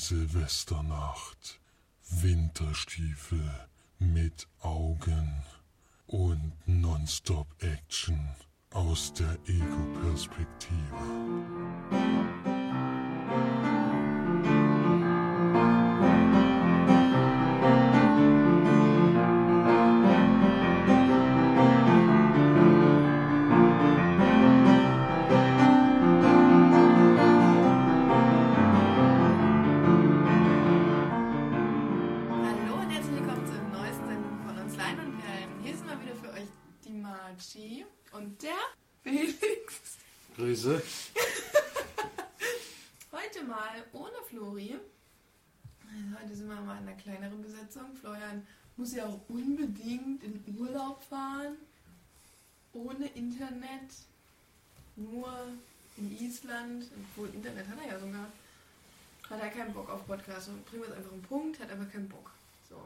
Silvesternacht, Winterstiefel mit Augen und Nonstop-Action aus der Ego-Perspektive. Muss ja auch unbedingt in Urlaub fahren. Ohne Internet. Nur in Island. Obwohl Internet hat er ja sogar. Hat er keinen Bock auf Podcast. Und wir es einfach einen Punkt, hat aber keinen Bock. So.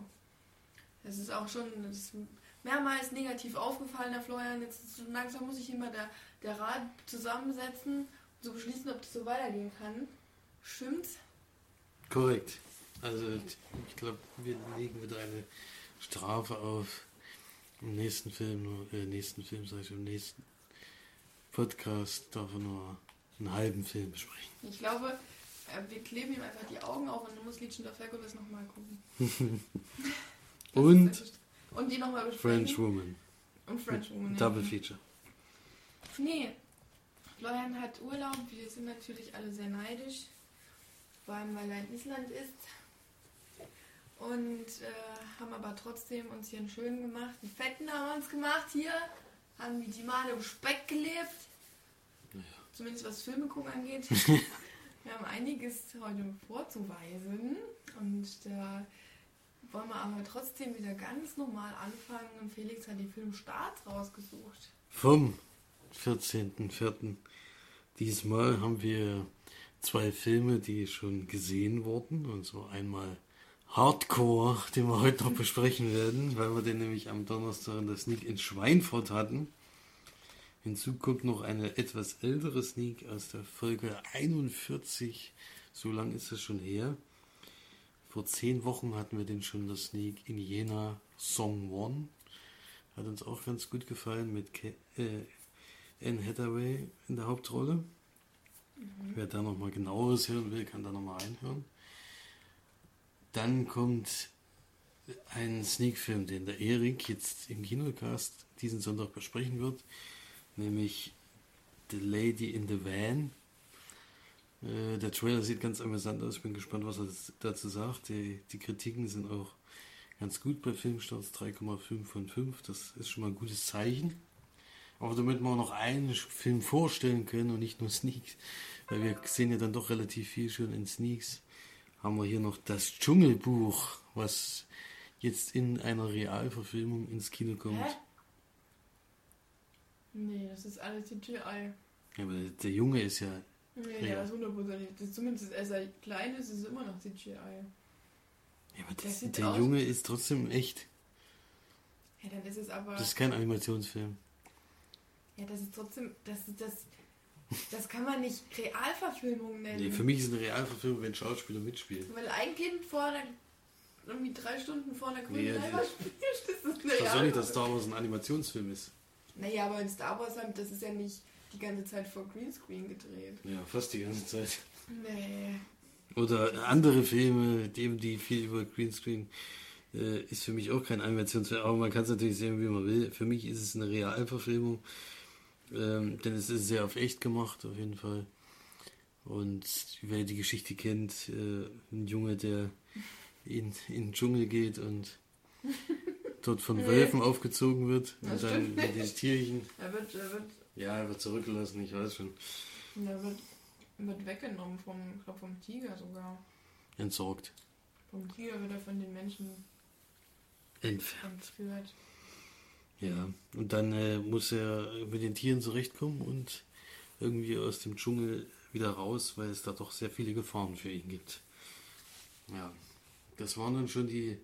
Das ist auch schon ist mehrmals negativ aufgefallen, der Florian. Jetzt langsam muss ich immer der, der Rat zusammensetzen und so beschließen, ob das so weitergehen kann. Stimmt's? Korrekt. Also ich glaube, wir legen wieder eine Strafe auf. Im nächsten Film, äh, nächsten Film, sag ich, im nächsten Podcast darf er nur einen halben Film besprechen. Ich glaube, äh, wir kleben ihm einfach die Augen auf und dann muss Liedchen der Herkules nochmal gucken. Und Und die nochmal besprechen. French Woman. Und French Woman. ja. Double Feature. Nee, Florian hat Urlaub. Wir sind natürlich alle sehr neidisch. Vor allem, weil er in Island ist. Und äh, haben aber trotzdem uns hier einen schönen gemacht. Einen fetten haben wir uns gemacht hier. Haben wie die Male im Speck gelebt. Naja. Zumindest was Filme gucken angeht. wir haben einiges heute vorzuweisen. Und da wollen wir aber trotzdem wieder ganz normal anfangen. Und Felix hat die Filmstarts rausgesucht. Vom 14.04. Diesmal haben wir zwei Filme, die schon gesehen wurden. Und zwar einmal Hardcore, den wir heute noch besprechen werden, weil wir den nämlich am Donnerstag in der Sneak in Schweinfurt hatten. Hinzu kommt noch eine etwas ältere Sneak aus der Folge 41. So lang ist es schon her. Vor zehn Wochen hatten wir den schon der Sneak in Jena Song One. Hat uns auch ganz gut gefallen mit Ke äh, Anne Hathaway in der Hauptrolle. Wer da nochmal genaueres hören will, kann da nochmal reinhören. Dann kommt ein Sneak-Film, den der Erik jetzt im Kinocast diesen Sonntag besprechen wird, nämlich The Lady in the Van. Äh, der Trailer sieht ganz amüsant aus, ich bin gespannt, was er dazu sagt. Die, die Kritiken sind auch ganz gut bei Filmstarts, 3,5 von 5, das ist schon mal ein gutes Zeichen. Aber damit wir noch einen Film vorstellen können und nicht nur Sneaks, weil wir sehen ja dann doch relativ viel schon in Sneaks, haben wir hier noch das Dschungelbuch, was jetzt in einer Realverfilmung ins Kino kommt. Hä? Nee, das ist alles CGI. Ja, aber der Junge ist ja. Nee, Ja. das ist hundertprozentig. Zumindest als er klein ist, ist es immer noch CGI. ja aber Das das, der aus- Junge ist trotzdem echt. Ja, dann ist es aber. Das ist kein Animationsfilm. ja, das ist trotzdem. Das, das, das kann man nicht Realverfilmung nennen. Nee, für mich ist eine Realverfilmung, wenn Schauspieler mitspielen. Weil ein Kind vor der. irgendwie drei Stunden vor der grünen Nee, Leinwand spielt, das ist eine Ich weiß auch nicht, dass. Star Wars ein Animationsfilm ist. Naja, aber in Star Wars, haben- das ist ja nicht die ganze Zeit vor Greenscreen gedreht. Ja, fast die ganze Zeit. Nee. Oder andere Filme, die, die viel über Greenscreen äh, ist für mich auch kein Animationsfilm, aber man kann es natürlich sehen, wie man will. Für mich ist es eine Realverfilmung, ähm, denn es ist sehr auf echt gemacht, auf jeden Fall. Und wer die Geschichte kennt, äh, ein Junge, der in, in den Dschungel geht und dort von Wölfen aufgezogen wird Das und dann mit den Tierchen. Er wird, er wird, Ja, er wird zurückgelassen, ich weiß schon. er wird, wird weggenommen vom, glaub, vom Tiger sogar. Entsorgt. Vom Tiger wird er von den Menschen Entfernt. entführt. Ja, und dann äh, muss er mit den Tieren zurechtkommen und irgendwie aus dem Dschungel wieder raus, weil es da doch sehr viele Gefahren für ihn gibt. Ja, das waren dann schon die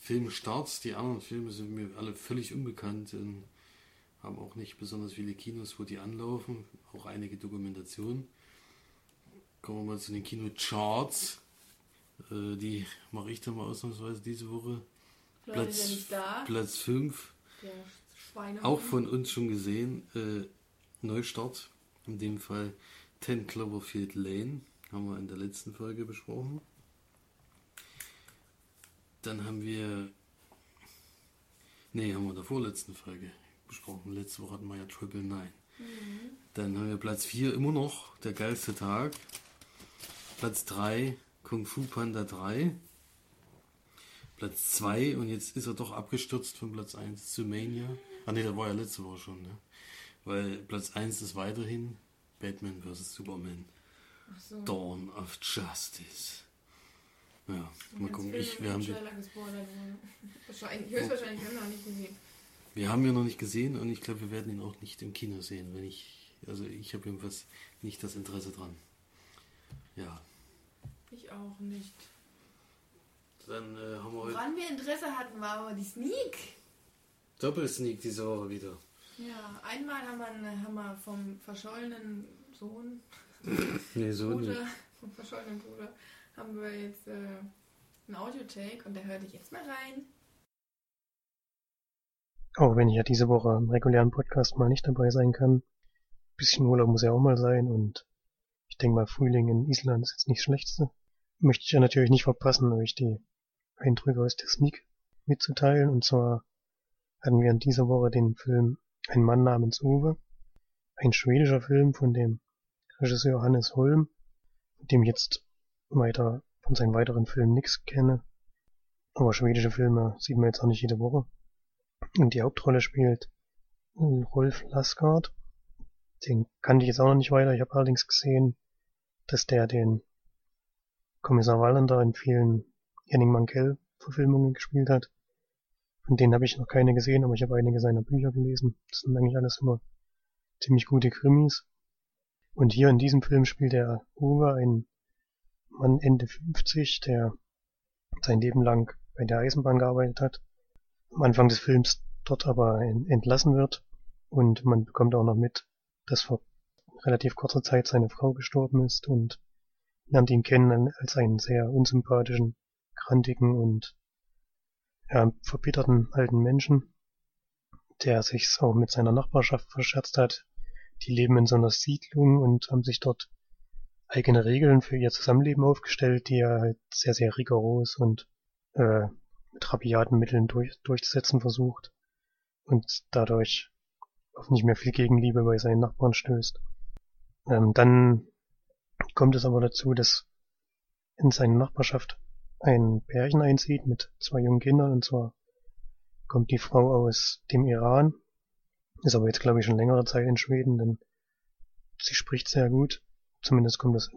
Filmstarts. Die anderen Filme sind mir alle völlig unbekannt und haben auch nicht besonders viele Kinos, wo die anlaufen, auch einige Dokumentationen. kommen wir mal zu den Kinocharts. Äh, die mache ich dann mal ausnahmsweise diese Woche. Ist ja Platz, nicht da. Platz 5, Der Schweine. auch von uns schon gesehen, äh, Neustart. In dem Fall 10 Cloverfield Lane, haben wir in der letzten Folge besprochen. Dann haben wir, nee, haben wir in der vorletzten Folge besprochen. Letzte Woche hatten wir ja Triple Nine. Dann haben wir Platz 4 immer noch, der geilste Tag. Platz 3, Kung Fu Panda 3. Platz 2 und jetzt ist er doch abgestürzt von Platz 1 zu Mania. Ah ne, der war ja letzte Woche schon, ne? Weil Platz 1 ist weiterhin Batman vs. Superman. Ach so. Dawn of Justice. Ja, mal gucken. Ich, wir, haben, die-. Wahrscheinlich, höchstwahrscheinlich haben wir noch nicht gesehen. wir haben ihn noch nicht gesehen und ich glaube, wir werden ihn auch nicht im Kino sehen. Wenn ich, also ich habe jedenfalls nicht das Interesse dran. Ja, Ich auch nicht. Dann äh, haben wir heute Woran wir Interesse hatten, war aber die Sneak. Doppelsneak diese Woche wieder. Ja, einmal haben wir, einen- haben wir vom verschollenen Sohn, Nee, so nicht. Bruder, vom verschollenen Bruder, haben wir jetzt äh, einen Audio-Take und der hört dich jetzt mal rein. Auch wenn ich ja diese Woche im regulären Podcast mal nicht dabei sein kann. bisschen Urlaub muss ja auch mal sein und ich denke mal Frühling in Island ist jetzt nicht das Schlechteste. Möchte ich ja natürlich nicht verpassen, euch die Eindrücke aus der Sneak mitzuteilen. Und zwar hatten wir in dieser Woche den Film Ein Mann namens Uwe. Ein schwedischer Film von dem Regisseur Hannes Holm, mit dem ich jetzt weiter von seinen weiteren Filmen nichts kenne. Aber schwedische Filme sieht man jetzt auch nicht jede Woche. Und die Hauptrolle spielt Rolf Lassgard. Den kannte ich jetzt auch noch nicht weiter. Ich habe allerdings gesehen, dass der den Kommissar Wallander in vielen Henning Mankell Verfilmungen gespielt hat. Von denen habe ich noch keine gesehen, aber ich habe einige seiner Bücher gelesen. Das sind eigentlich alles immer ziemlich gute Krimis. Und hier in diesem Film spielt er Uwe, ein Mann Ende 50, der sein Leben lang bei der Eisenbahn gearbeitet hat am Anfang des Films dort aber en- entlassen wird und man bekommt auch noch mit, dass vor relativ kurzer Zeit seine Frau gestorben ist und lernt ihn kennen als einen sehr unsympathischen, krantigen und ja, verbitterten alten Menschen, der sich auch mit seiner Nachbarschaft verscherzt hat. Die leben in so einer Siedlung und haben sich dort eigene Regeln für ihr Zusammenleben aufgestellt, die er halt sehr, sehr rigoros und äh, mit rabiaten Mitteln durch, durchzusetzen versucht und dadurch auf nicht mehr viel Gegenliebe bei seinen Nachbarn stößt. Ähm, dann kommt es aber dazu, dass in seine Nachbarschaft ein Pärchen einzieht mit zwei jungen Kindern. Und zwar kommt die Frau aus dem Iran, ist aber jetzt glaube ich schon längere Zeit in Schweden, denn sie spricht sehr gut. Zumindest kommt das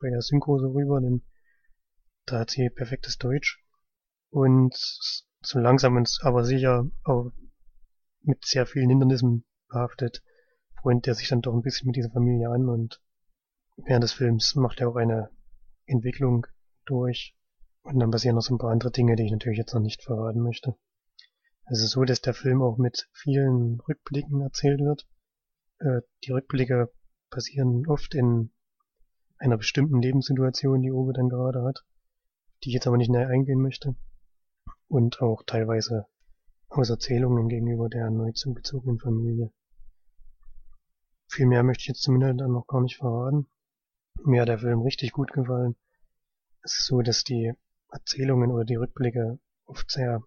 bei der Synchro so rüber, denn da hat sie perfektes Deutsch. Und so langsam und aber sicher auch mit sehr vielen Hindernissen behaftet, freundet er sich dann doch ein bisschen mit dieser Familie an. Und während des Films macht er auch eine Entwicklung durch und dann passieren noch so ein paar andere Dinge, die ich natürlich jetzt noch nicht verraten möchte. Es ist so, dass der Film auch mit vielen Rückblicken erzählt wird. Äh, die Rückblicke passieren oft in einer bestimmten Lebenssituation, die Owe dann gerade hat, die ich jetzt aber nicht näher eingehen möchte und auch teilweise aus Erzählungen gegenüber der neu zugezogenen Familie. Viel mehr möchte ich jetzt zum Inhalt dann noch gar nicht verraten. Mir hat der Film richtig gut gefallen. Es ist so, dass die Erzählungen oder die Rückblicke oft sehr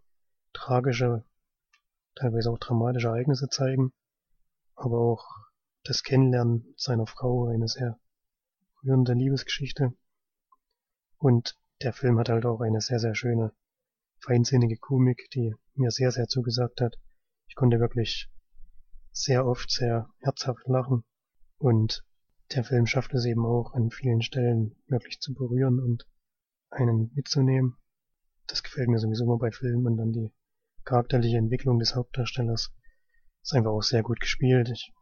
tragische, teilweise auch dramatische Ereignisse zeigen, aber auch das Kennenlernen seiner Frau eine sehr rührende Liebesgeschichte. Und der Film hat halt auch eine sehr, sehr schöne feinsinnige Komik, die mir sehr, sehr zugesagt hat. Ich konnte wirklich sehr oft sehr herzhaft lachen und der Film schafft es eben auch an vielen Stellen wirklich zu berühren und einen mitzunehmen. Das gefällt mir sowieso immer bei Filmen und dann die charakterliche Entwicklung des Hauptdarstellers ist einfach auch sehr gut gespielt. Ich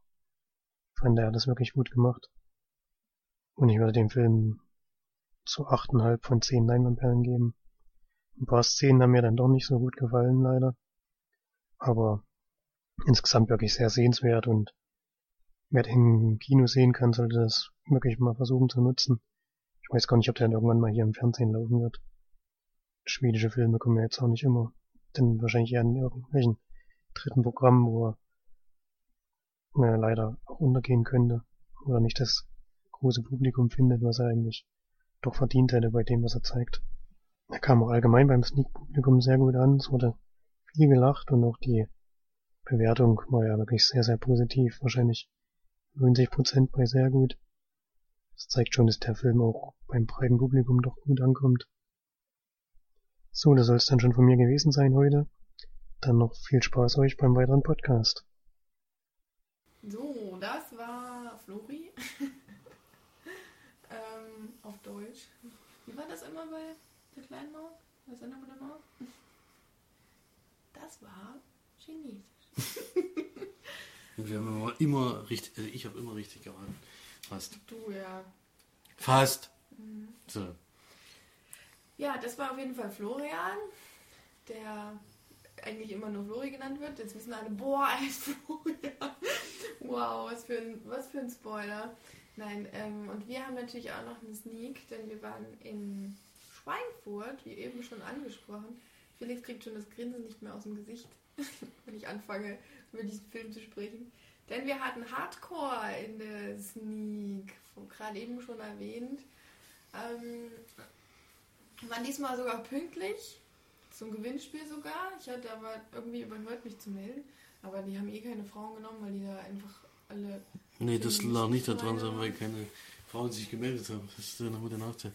fand, er hat das wirklich gut gemacht. Und ich würde dem Film so achteinhalb von zehn Leinwandperlen geben. Ein paar Szenen haben mir dann doch nicht so gut gefallen, leider. Aber insgesamt wirklich sehr sehenswert und wer den im Kino sehen kann, sollte das wirklich mal versuchen zu nutzen. Weiß gar nicht, ob der dann irgendwann mal hier im Fernsehen laufen wird. Schwedische Filme kommen ja jetzt auch nicht immer. Denn wahrscheinlich eher in irgendwelchen dritten Programmen, wo er na, leider auch untergehen könnte. Oder nicht das große Publikum findet, was er eigentlich doch verdient hätte bei dem, was er zeigt. Er kam auch allgemein beim Sneak-Publikum sehr gut an. Es wurde viel gelacht und auch die Bewertung war ja wirklich sehr, sehr positiv. Wahrscheinlich 90% bei sehr gut. Das zeigt schon, dass der Film auch beim breiten Publikum doch gut ankommt. So, das soll es dann schon von mir gewesen sein heute. Dann noch viel Spaß euch beim weiteren Podcast. So, das war Flori. ähm, auf Deutsch. Wie war das immer bei der kleinen Maus? Der Sender mit der Maus? Das war Chinesisch. Wir haben aber immer richtig, also ich habe immer richtig geraten. Fast. Du, ja. Fast. Mhm. So. Ja, das war auf jeden Fall Florian, der eigentlich immer nur Flori genannt wird. Jetzt wissen alle, boah, er ist Florian. Wow, was für ein, was für ein Spoiler. Nein, ähm, und wir haben natürlich auch noch einen Sneak, denn wir waren in Schweinfurt, wie eben schon angesprochen. Felix kriegt schon das Grinsen nicht mehr aus dem Gesicht, wenn ich anfange, über diesen Film zu sprechen. Denn wir hatten Hardcore in der Sneak, gerade eben schon erwähnt. Ähm, waren diesmal sogar pünktlich, zum Gewinnspiel sogar. Ich hatte aber irgendwie überhört, mich zu melden. Aber die haben eh keine Frauen genommen, weil die da einfach alle. Nee, das lag nicht daran, sondern weil keine Frauen sich gemeldet haben. Das ist eine gute Nachteil.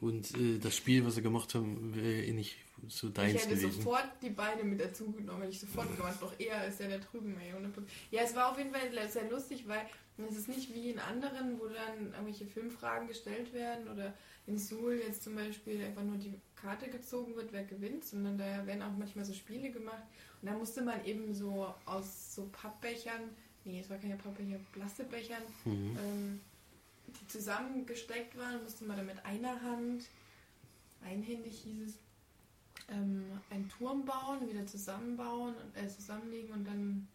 Und äh, das Spiel, was sie gemacht haben, wäre eh nicht so Ich deins hätte gewesen. sofort die Beine mit dazu genommen, hätte ich sofort gemacht. Doch er ist ja da drüben, ey. 100%. Ja, es war auf jeden Fall sehr lustig, weil es ist nicht wie in anderen, wo dann irgendwelche Filmfragen gestellt werden oder in Suhl jetzt zum Beispiel einfach nur die Karte gezogen wird, wer gewinnt, sondern da werden auch manchmal so Spiele gemacht. Und da musste man eben so aus so Pappbechern, nee, es war keine Pappbecher, Plastikbechern, Mhm. ähm, die zusammengesteckt waren, musste man dann mit einer Hand, einhändig hieß es, ähm, einen Turm bauen, wieder zusammenbauen, und, äh, zusammenlegen und dann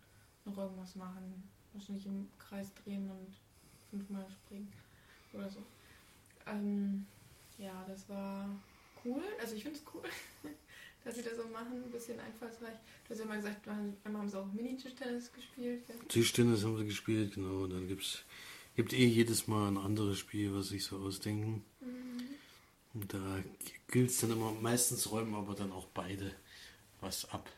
noch irgendwas machen. Wahrscheinlich im Kreis drehen und fünfmal springen oder so. Ähm, ja, das war cool. Also ich finde es cool, dass sie das so machen, ein bisschen einfallsreich. Du hast ja mal gesagt, einmal haben sie auch Mini-Tischtennis gespielt. Ja? Tischtennis haben wir gespielt, genau. Und dann gibt's gibt eh jedes Mal ein anderes Spiel, was sich so ausdenken. Und da gilt es dann immer, meistens räumen aber dann auch beide was ab.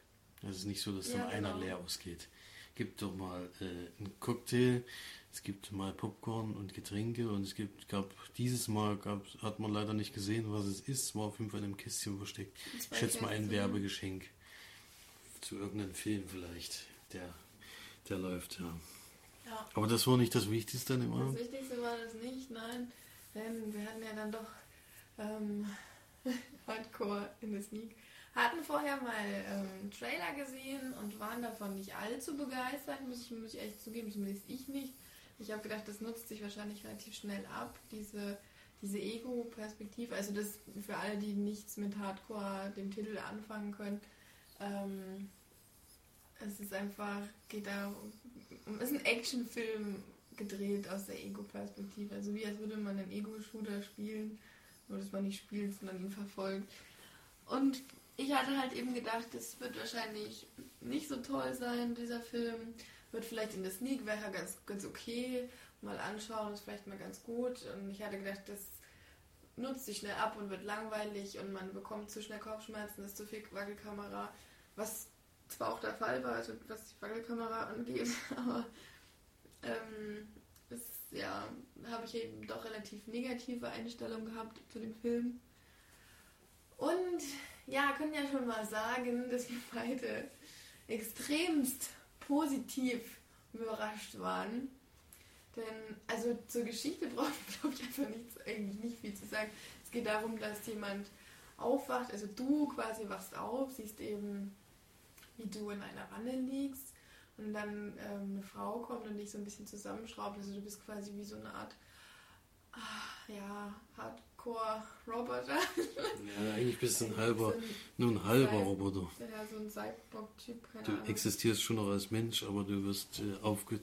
Es ist nicht so, dass dann Ja, einer genau. leer ausgeht. Gibt doch mal äh, einen Cocktail, es gibt mal Popcorn und Getränke und es gibt, gab dieses Mal gab, hat man leider nicht gesehen, was es ist, war auf jeden Fall in einem Kästchen versteckt. Ich schätze mal ein. Werbegeschenk zu irgendeinem Film vielleicht, der, der läuft, ja. Ja. Aber das war nicht das Wichtigste an dem Das Abend. Wichtigste war das nicht, nein. Denn wir hatten ja dann doch ähm, Hardcore in der Sneak. Hatten vorher mal ähm, Trailer gesehen und waren davon nicht allzu begeistert, muss ich, muss ich echt zugeben, zumindest ich nicht. Ich habe gedacht, das nutzt sich wahrscheinlich relativ schnell ab, diese, diese Ego-Perspektive. Also das für alle, die nichts mit Hardcore, dem Titel anfangen können. Ähm, es ist einfach, geht da um, es ist ein Actionfilm gedreht aus der Ego-Perspektive. Also wie als würde man einen Ego-Shooter spielen, nur dass man nicht spielt, sondern ihn verfolgt. Und ich hatte halt eben gedacht, das wird wahrscheinlich nicht so toll sein, dieser Film. Wird vielleicht in der Sneak, wäre ganz, ganz okay. Mal anschauen, ist vielleicht mal ganz gut. Und ich hatte gedacht, das nutzt sich schnell ab und wird langweilig und man bekommt zu schnell Kopfschmerzen, ist zu viel Wackelkamera. Was zwar auch der Fall war, also was die Wackelkamera angeht, aber ähm, es, ja, habe ich eben doch relativ negative Einstellungen gehabt zu dem Film. Und ja, können ja schon mal sagen, dass wir beide extremst positiv überrascht waren. Denn, also zur Geschichte brauche ich, glaube ich, einfach nichts, eigentlich nicht viel zu sagen. Es geht darum, dass jemand aufwacht, also du quasi wachst auf, siehst eben, wie du in einer Wanne liegst und dann ähm, eine Frau kommt und dich so ein bisschen zusammenschraubt. Also du bist quasi wie so eine Art, ah, ja, Hardcore-Roboter. Ja, eigentlich bist du ein halber, So ein- nur ein halber Sei- Roboter. Ja, so ein Cyborg-Typ, Du Ahnung. existierst schon noch als Mensch, aber du wirst äh, aufge,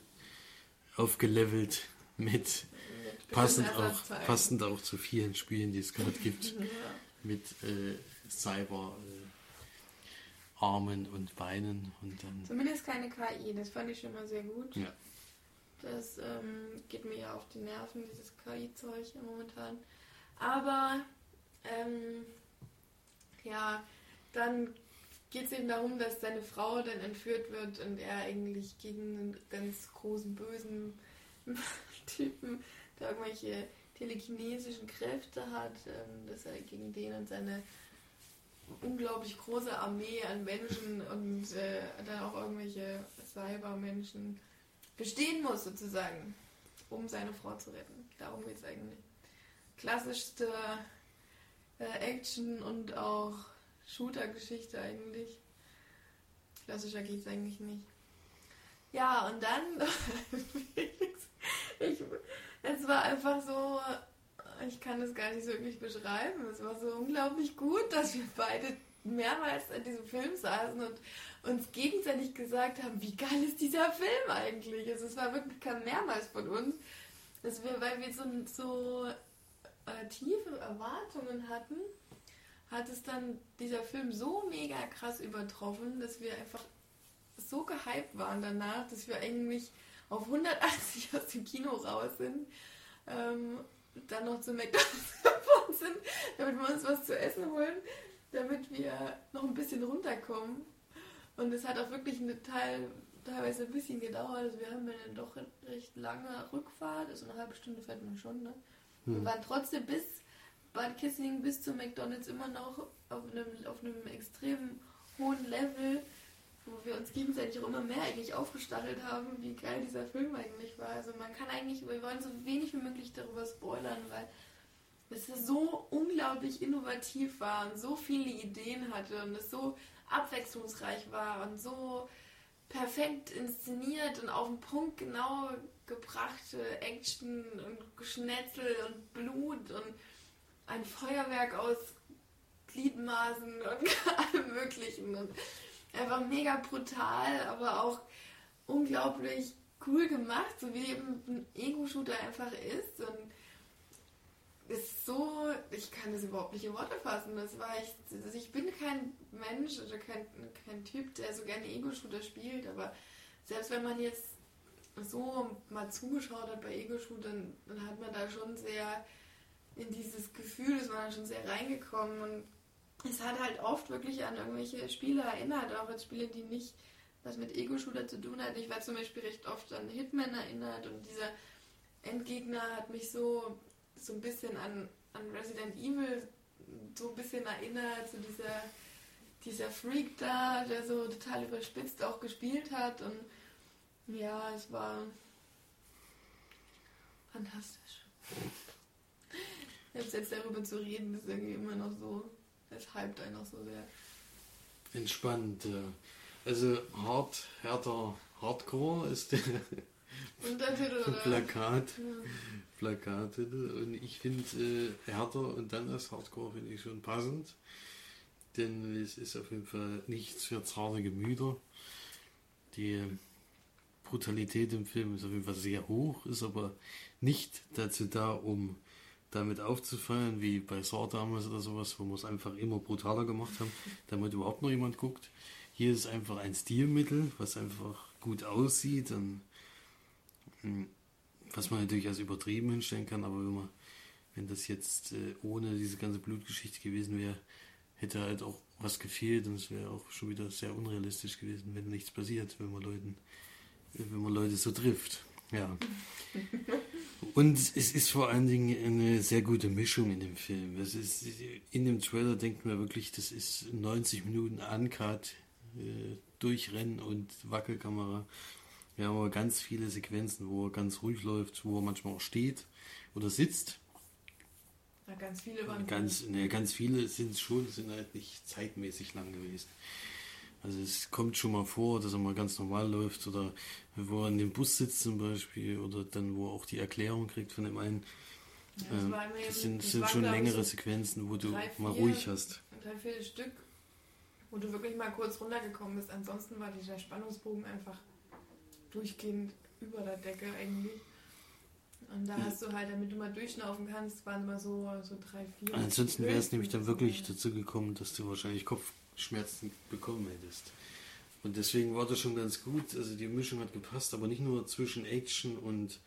aufgelevelt mit Mit Passend auch, passend auch zu vielen Spielen, die es gerade gibt. Ja. mit äh, Cyber äh, Armen und Beinen und dann Zumindest keine KI, das fand ich schon mal sehr gut. ja. Das ähm, geht mir ja auf die Nerven, dieses KI-Zeug momentan. Aber ähm, ja, dann geht es eben darum, dass seine Frau dann entführt wird und er eigentlich gegen einen ganz großen, bösen Typen, der irgendwelche telekinesischen Kräfte hat, ähm, dass er gegen den und seine unglaublich große Armee an Menschen und äh, dann auch irgendwelche Cybermenschen bestehen muss, sozusagen, um seine Frau zu retten. Darum geht es eigentlich. Klassischste äh, Action und auch Shooter-Geschichte eigentlich. Klassischer geht es eigentlich nicht. Ja, und dann, ich, es war einfach so, ich kann das gar nicht so wirklich beschreiben. Es war so unglaublich gut, dass wir beide mehrmals an diesem Film saßen und uns gegenseitig gesagt haben, wie geil ist dieser Film eigentlich. Also es war wirklich kam mehrmals von uns, dass wir, weil wir so, so äh, tiefe Erwartungen hatten, hat es dann dieser Film so mega krass übertroffen, dass wir einfach so gehypt waren danach, dass wir eigentlich auf 180 aus dem Kino raus sind, ähm, dann noch zu McDonalds gefahren sind, damit wir uns was zu essen holen, damit wir noch ein bisschen runterkommen. Und es hat auch wirklich eine Teil, teilweise ein bisschen gedauert. Also wir haben eine doch recht lange Rückfahrt, also eine halbe Stunde fährt man schon, ne? Wir waren trotzdem bis Bad Kissing bis zu McDonalds immer noch auf einem, auf einem extrem hohen Level, wo wir uns gegenseitig auch immer mehr eigentlich aufgestachelt haben, wie geil dieser Film eigentlich war. Also man kann eigentlich, wir wollen so wenig wie möglich darüber spoilern, weil es so unglaublich innovativ war und so viele Ideen hatte und es so abwechslungsreich war und so perfekt inszeniert und auf den Punkt genau gebrachte Action und Geschnetzel und Blut und ein Feuerwerk aus Gliedmaßen und allem Möglichen. Und einfach mega brutal, aber auch unglaublich cool gemacht, so wie eben ein Ego-Shooter einfach ist. Und ist so, ich kann das überhaupt nicht in Worte fassen. Das war echt, also ich bin kein Mensch oder kein, kein Typ, der so gerne Ego-Shooter spielt, aber selbst wenn man jetzt so mal zugeschaut hat bei Ego-Shootern, dann hat man da schon sehr in dieses Gefühl, ist man da schon sehr reingekommen und es hat halt oft wirklich an irgendwelche Spiele erinnert, auch an Spiele, die nicht was mit Ego-Shooter zu tun hatten. Ich war zum Beispiel recht oft an Hitman erinnert und dieser Endgegner hat mich so, so ein bisschen an, an Resident Evil so ein bisschen erinnert, so dieser, dieser Freak da, der so total überspitzt auch gespielt hat und ja, es war fantastisch. Selbst jetzt darüber zu reden, ist irgendwie immer noch so, es hypt einen noch so sehr. Entspannt. Also hart, härter Hardcore ist der? Plakat, Ja. Plakattitel. Und ich finde äh, härter und dann als Hardcore finde ich schon passend. Denn es ist auf jeden Fall nichts für zarte Gemüter. Die Brutalität im Film ist auf jeden Fall sehr hoch, ist aber nicht dazu da, um damit aufzufallen, wie bei Saw damals oder sowas, wo wir es einfach immer brutaler gemacht haben, damit überhaupt noch jemand guckt. Hier ist einfach ein Stilmittel, was einfach gut aussieht und mh, was man natürlich als übertrieben hinstellen kann, aber wenn man, wenn das jetzt äh, ohne diese ganze Blutgeschichte gewesen wäre, hätte halt auch was gefehlt und es wäre auch schon wieder sehr unrealistisch gewesen, wenn nichts passiert, wenn man Leuten, wenn man Leute so trifft. Ja. Und es ist vor allen Dingen eine sehr gute Mischung in dem Film. Es ist, in dem Trailer denkt man wirklich, das ist 90 Minuten Uncut, äh, Durchrennen und Wackelkamera. Wir haben aber ganz viele Sequenzen, wo er ganz ruhig läuft, wo er manchmal auch steht oder sitzt. Ja, ganz viele waren Ganz, ne, ganz viele sind schon, sind halt nicht zeitmäßig lang gewesen. Also es kommt schon mal vor, dass er mal ganz normal läuft oder wo er in dem Bus sitzt zum Beispiel oder dann wo er auch die Erklärung kriegt von dem einen. Ja, das Ähm, das sind, das sind schon längere so Sequenzen, wo du drei, mal vier- ruhig hast. drei, vier Stück, wo du wirklich mal kurz runtergekommen bist. Ansonsten war dieser Spannungsbogen einfach durchgehend über der Decke eigentlich. Und da hast du halt, damit du mal durchschnaufen kannst, waren immer so, so drei, vier. Ansonsten wäre es nämlich dann wirklich dazu gekommen, dass du wahrscheinlich Kopfschmerzen bekommen hättest. Und deswegen war das schon ganz gut. Also die Mischung hat gepasst, aber nicht nur zwischen Action und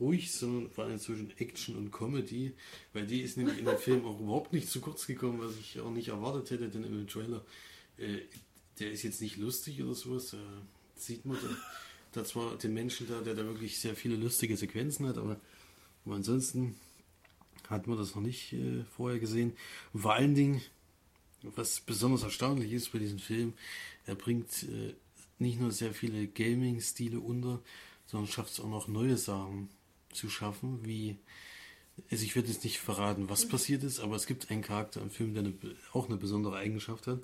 ruhig, sondern vor allem zwischen Action und Comedy, weil die ist nämlich in dem Film auch überhaupt nicht zu kurz gekommen, was ich auch nicht erwartet hätte, denn im Trailer, äh, der ist jetzt nicht lustig oder sowas, da sieht man da, da zwar den Menschen da, der da wirklich sehr viele lustige Sequenzen hat, aber, aber ansonsten hat man das noch nicht äh, vorher gesehen. Vor allen Dingen, was besonders erstaunlich ist bei diesem Film, er bringt äh, nicht nur sehr viele Gaming-Stile unter, sondern schafft es auch noch neue Sachen zu schaffen, wie also ich werde jetzt nicht verraten, was passiert ist, aber es gibt einen Charakter im Film, der eine, auch eine besondere Eigenschaft hat.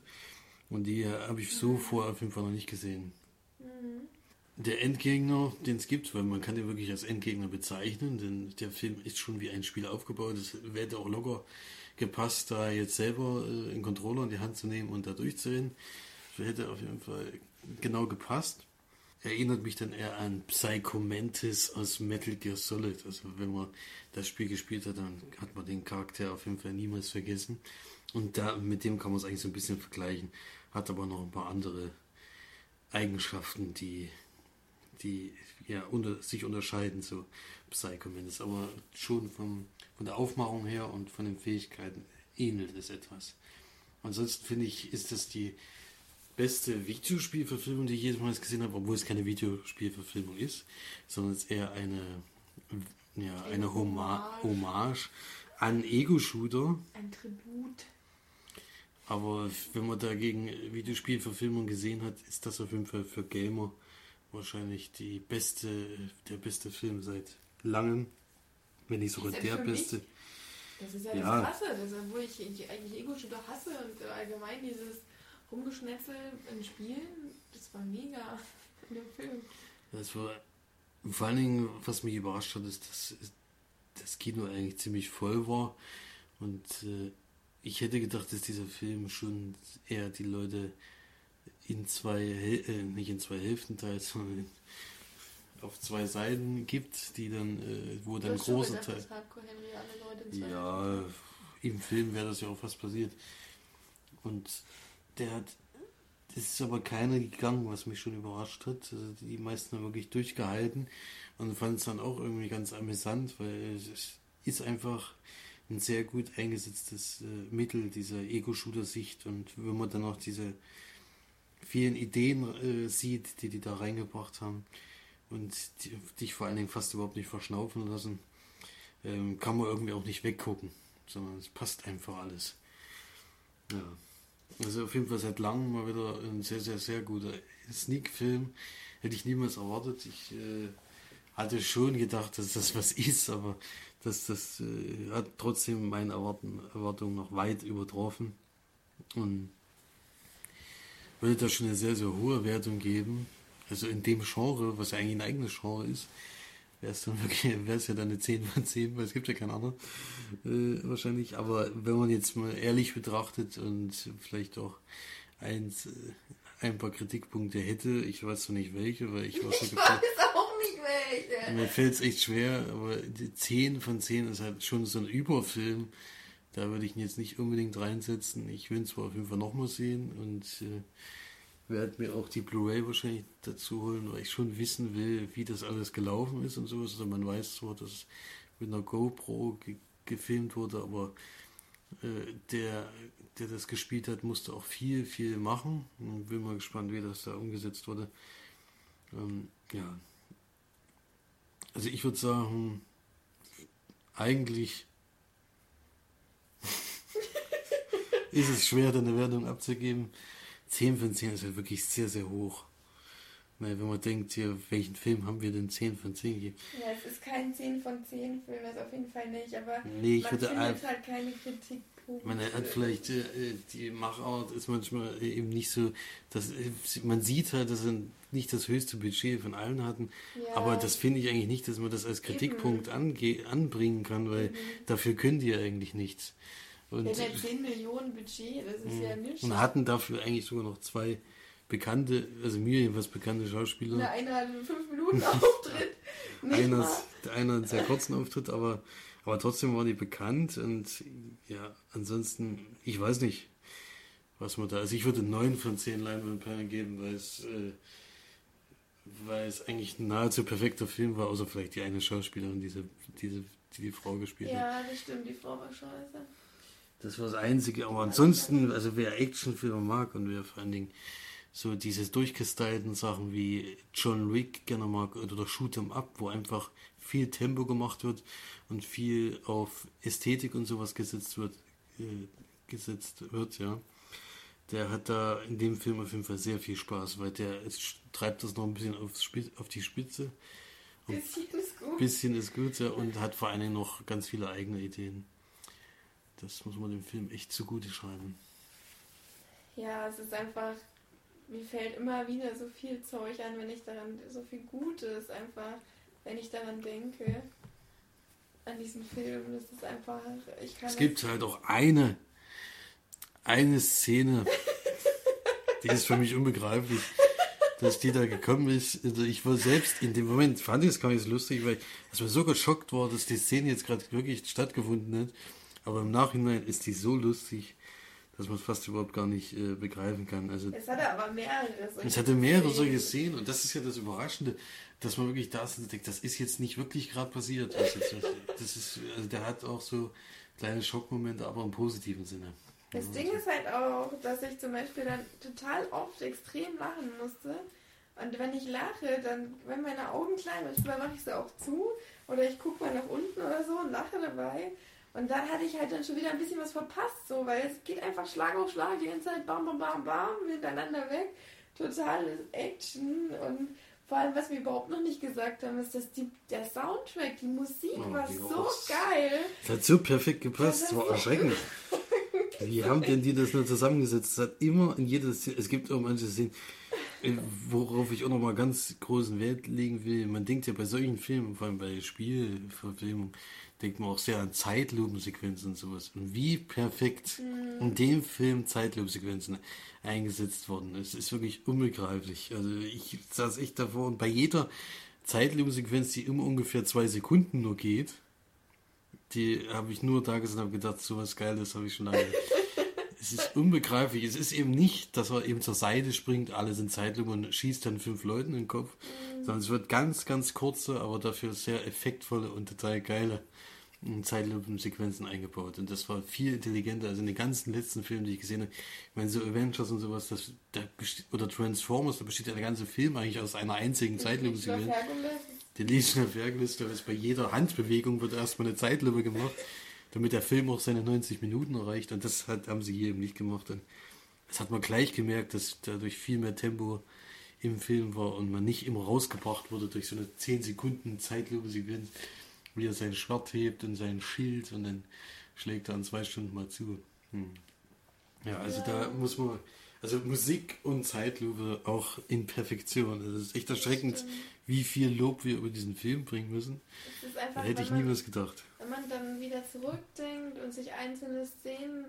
Und die äh, habe ich so vorher auf jeden Fall noch nicht gesehen. Der Endgegner, den es gibt, weil man kann den wirklich als Endgegner bezeichnen, denn der Film ist schon wie ein Spiel aufgebaut. Es hätte auch locker gepasst, da jetzt selber äh, einen Controller in die Hand zu nehmen und da durchzurennen. Das hätte auf jeden Fall genau gepasst. Erinnert mich dann eher an Psycho Mantis aus Metal Gear Solid. Also wenn man das Spiel gespielt hat, dann hat man den Charakter auf jeden Fall niemals vergessen. Und da mit dem kann man es eigentlich so ein bisschen vergleichen. Hat aber noch ein paar andere Eigenschaften, die, die ja, unter, sich unterscheiden zu Psycho Mantis. Aber schon vom, von der Aufmachung her und von den Fähigkeiten ähnelt es etwas. Ansonsten finde ich, ist das die beste Videospielverfilmung, die ich jemals gesehen habe, obwohl es keine Videospielverfilmung ist, sondern es ist eher eine, ja, eine Homa Hommage an Ego-Shooter. Ein Tribut. Aber wenn man dagegen Videospielverfilmung gesehen hat, ist das auf jeden Fall für Gamer wahrscheinlich die beste, der beste Film seit langem. Wenn nicht sogar der mich. beste. Das ist ja, Ja. das Krasse, das ist, wo ich, ich eigentlich Ego-Shooter hasse und allgemein dieses Rumgeschnetzel in Spielen, das war mega in dem Film. Das war vor allen Dingen, was mich überrascht hat, ist, dass das Kino eigentlich ziemlich voll war. Und äh, ich hätte gedacht, dass dieser Film schon eher die Leute in zwei, Häl- äh, nicht in zwei Hälften teilt, sondern in, auf zwei Seiten gibt, die dann, äh, wo dann gedacht, Teil. Ja, im Film wäre das ja auch fast passiert. Und der hat, das ist aber keiner gegangen, was mich schon überrascht hat. Also die meisten haben wirklich durchgehalten und fanden es dann auch irgendwie ganz amüsant, weil es ist einfach ein sehr gut eingesetztes äh, Mittel dieser Ego-Shooter-Sicht und wenn man dann auch diese vielen Ideen äh, sieht, die die da reingebracht haben und dich vor allen Dingen fast überhaupt nicht verschnaufen lassen, ähm, kann man irgendwie auch nicht weggucken, sondern es passt einfach alles. Ja. Also auf jeden Fall seit langem mal wieder ein sehr, sehr, sehr guter Sneak-Film. Hätte ich niemals erwartet. Ich äh, hatte schon gedacht, dass das was ist, aber das, das äh, hat trotzdem meine Erwarten, Erwartungen noch weit übertroffen. Und würde da schon eine sehr, sehr hohe Wertung geben. Also in dem Genre, was ja eigentlich ein eigenes Genre ist, wäre es dann wirklich, wäre es ja dann eine 10 von 10, weil es gibt ja keinen anderen äh, wahrscheinlich. Aber wenn man jetzt mal ehrlich betrachtet und vielleicht auch eins, äh, ein paar Kritikpunkte hätte, ich weiß noch nicht welche, weil ich war so Ich gefragt. weiß auch nicht welche. Mir fällt es echt schwer, aber die 10 von 10 ist halt schon so ein Überfilm. Da würde ich ihn jetzt nicht unbedingt reinsetzen. Ich will ihn zwar auf jeden Fall nochmal sehen und äh, werde mir auch die Blu-ray wahrscheinlich dazu holen, weil ich schon wissen will, wie das alles gelaufen ist und sowas. Also man weiß zwar, dass es mit einer GoPro ge gefilmt wurde, aber äh, der, der das gespielt hat, musste auch viel, viel machen. Und bin mal gespannt, wie das da umgesetzt wurde. Ähm, ja, also ich würde sagen, eigentlich ist es schwer, da eine Wertung abzugeben. 10 von 10 ist halt wirklich sehr, sehr hoch. Weil wenn man denkt, hier, welchen Film haben wir denn 10 von 10 gegeben? Ja, es ist kein 10 von 10 Film, das auf jeden Fall nicht, aber Nee, ich man würde findet halt keine Kritikpunkte. Man hat vielleicht äh, äh, die Machart ist manchmal äh, eben nicht so, dass äh, man sieht halt, dass sie nicht das höchste Budget von allen hatten, Ja. aber das finde ich eigentlich nicht, dass man das als Kritikpunkt ange anbringen kann, weil Mhm. dafür können die ja eigentlich nichts. Und, Der hat ja 10 Millionen Budget, das ist ja nichts. und hatten dafür eigentlich sogar noch zwei bekannte, also mir jedenfalls bekannte Schauspieler. Der eine hatte einen 5 Minuten Auftritt. Nicht einer, mal. der einer einen sehr kurzen Auftritt, aber, aber trotzdem war die bekannt und ja, ansonsten, ich weiß nicht, was man da, also ich würde 9 von 10 Leinwandperlen geben, weil es, äh, weil es eigentlich ein nahezu perfekter Film war, außer vielleicht die eine Schauspielerin, diese, diese, die die Frau gespielt hat. Ja, das stimmt, die Frau war scheiße. Das war das Einzige, aber ansonsten, also wer Actionfilme mag und wer vor allen Dingen so diese durchgestylten Sachen wie John Wick gerne mag oder der Shoot 'em Up, wo einfach viel Tempo gemacht wird und viel auf Ästhetik und sowas gesetzt wird, äh, gesetzt wird, ja. Der hat da in dem Film auf jeden Fall sehr viel Spaß, weil der es treibt das noch ein bisschen aufs Spitz, auf die Spitze. Und Bisschen ist gut. bisschen ist gut, ja, und hat vor allen Dingen noch ganz viele eigene Ideen. Das muss man dem Film echt zugute schreiben. Ja, es ist einfach, mir fällt immer wieder so viel Zeug an, wenn ich daran, so viel Gutes einfach, wenn ich daran denke, an diesen Film. Das ist einfach, ich kann Es gibt halt auch eine, eine Szene, die ist für mich unbegreiflich, dass die da gekommen ist. Also ich war selbst in dem Moment, fand ich es gar nicht so lustig, weil ich mir so geschockt war, dass die Szene jetzt gerade wirklich stattgefunden hat. Aber im Nachhinein ist die so lustig, dass man es fast überhaupt gar nicht äh, begreifen kann. Also Es hatte aber mehrere solche es hatte mehrere solche Szenen und das ist ja das Überraschende, dass man wirklich da ist und denkt, das ist jetzt nicht wirklich gerade passiert. Das ist, also der hat auch so kleine Schockmomente, aber im positiven Sinne. Das Ding ist halt auch, dass ich zum Beispiel dann total oft extrem lachen musste. Und wenn ich lache, dann, wenn meine Augen klein sind, manchmal mache ich sie auch zu oder ich gucke mal nach unten oder so und lache dabei. Und dann hatte ich halt dann schon wieder ein bisschen was verpasst, so, weil es geht einfach Schlag auf Schlag, die ganze Zeit bam, bam, bam, bam, hintereinander weg. Totales Action und vor allem, was wir überhaupt noch nicht gesagt haben, ist, dass die, der Soundtrack, die Musik Oh, war die so war- geil. Das hat so perfekt gepasst, Das das war so- erschreckend. Wie haben denn die das nur zusammengesetzt? Es hat immer in jeder Szene, es gibt auch manche Szenen, äh, worauf ich auch nochmal ganz großen Wert legen will. Man denkt ja bei solchen Filmen, vor allem bei Spielverfilmungen, denkt man auch sehr an Zeitlupensequenzen und sowas. Und wie perfekt in dem Film Zeitlupensequenzen eingesetzt worden. Es ist wirklich unbegreiflich. Also ich saß echt davor und bei jeder Zeitlupensequenz, die immer ungefähr zwei Sekunden nur geht, die habe ich nur da gesessen und habe gedacht, so was Geiles habe ich schon lange. es ist unbegreiflich. Es ist eben nicht, dass er eben zur Seite springt, alle sind Zeitlupe und schießt dann fünf Leuten in den Kopf, sondern es wird ganz, ganz kurze, aber dafür sehr effektvolle und total geile Zeitlupensequenzen eingebaut. Und das war viel intelligenter als in den ganzen letzten Filmen, die ich gesehen habe. Ich meine, so Avengers und sowas, das, da oder Transformers, da besteht ja der ganze Film eigentlich aus einer einzigen Zeitlupensequenz. Die Legion of Hercules, da ist bei jeder Handbewegung wird erstmal eine Zeitlupe gemacht, damit der Film auch seine 90 Minuten erreicht. Und das hat, haben sie hier eben nicht gemacht. Und das hat man gleich gemerkt, dass dadurch viel mehr Tempo im Film war und man nicht immer rausgebracht wurde durch so eine 10 Sekunden Zeitlupe-Sequenz, wie er sein Schwert hebt und sein Schild und dann schlägt er in zwei Stunden mal zu. Hm. Ja, also da muss man, also Musik und Zeitlupe auch in Perfektion. Also es ist echt erschreckend, wie viel Lob wir über diesen Film bringen müssen. ist Da einfach, hätte ich man- was gedacht. wenn man dann wieder zurückdenkt und sich einzelne Szenen,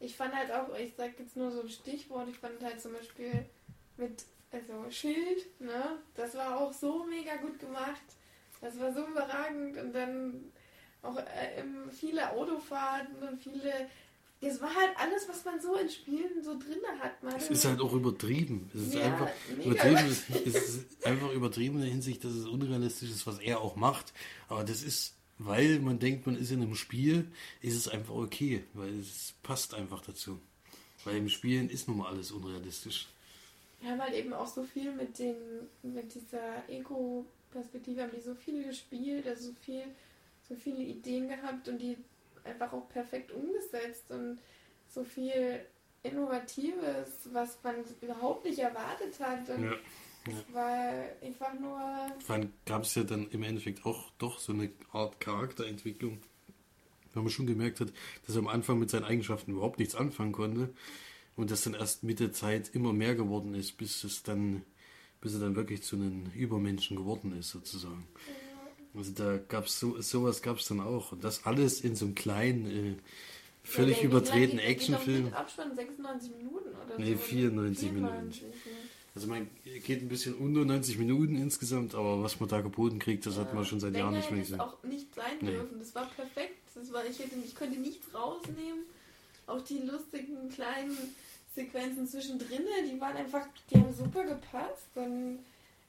ich fand halt auch, ich sag jetzt nur so ein Stichwort, ich fand halt zum Beispiel mit, also Schild, ne, das war auch so mega gut gemacht, das war so überragend und dann auch äh, viele Autofahrten und viele, das war halt alles, was man so in Spielen so drin hat. Man Es ist halt auch übertrieben. Es ist Ja, einfach übertrieben. Es ist einfach übertrieben in der Hinsicht, dass es unrealistisch ist, was er auch macht. Aber das ist, weil man denkt, man ist in einem Spiel, ist es einfach okay, weil es passt einfach dazu. Weil im Spielen ist nun mal alles unrealistisch. Wir haben halt eben auch so viel mit den, mit dieser Ego-Perspektive, haben die so viel gespielt, also so viel, so viele Ideen gehabt und die einfach auch perfekt umgesetzt und so viel Innovatives, was man überhaupt nicht erwartet hat. Und Ja. es war einfach nur. Vor allem gab es ja dann im Endeffekt auch doch so eine Art Charakterentwicklung, weil man schon gemerkt hat, dass er am Anfang mit seinen Eigenschaften überhaupt nichts anfangen konnte und das dann erst mit der Zeit immer mehr geworden ist, bis es dann, bis er dann wirklich zu einem Übermenschen geworden ist sozusagen. Also da gab es so, sowas gab es dann auch und das alles in so einem kleinen, äh, völlig Ja, doch Actionfilm. Mit Abstand 96 Minuten oder Nee, so. 94 Minuten. 94, ne? Also man geht ein bisschen unter 90 Minuten insgesamt, aber was man da geboten kriegt, das hat man schon seit Jahren nicht mehr gesehen. auch nicht sein nee. dürfen. Das war perfekt. Das war, ich, hätte, ich konnte nichts rausnehmen. Auch die lustigen kleinen Sequenzen zwischendrin, die waren einfach, die haben super gepasst. Und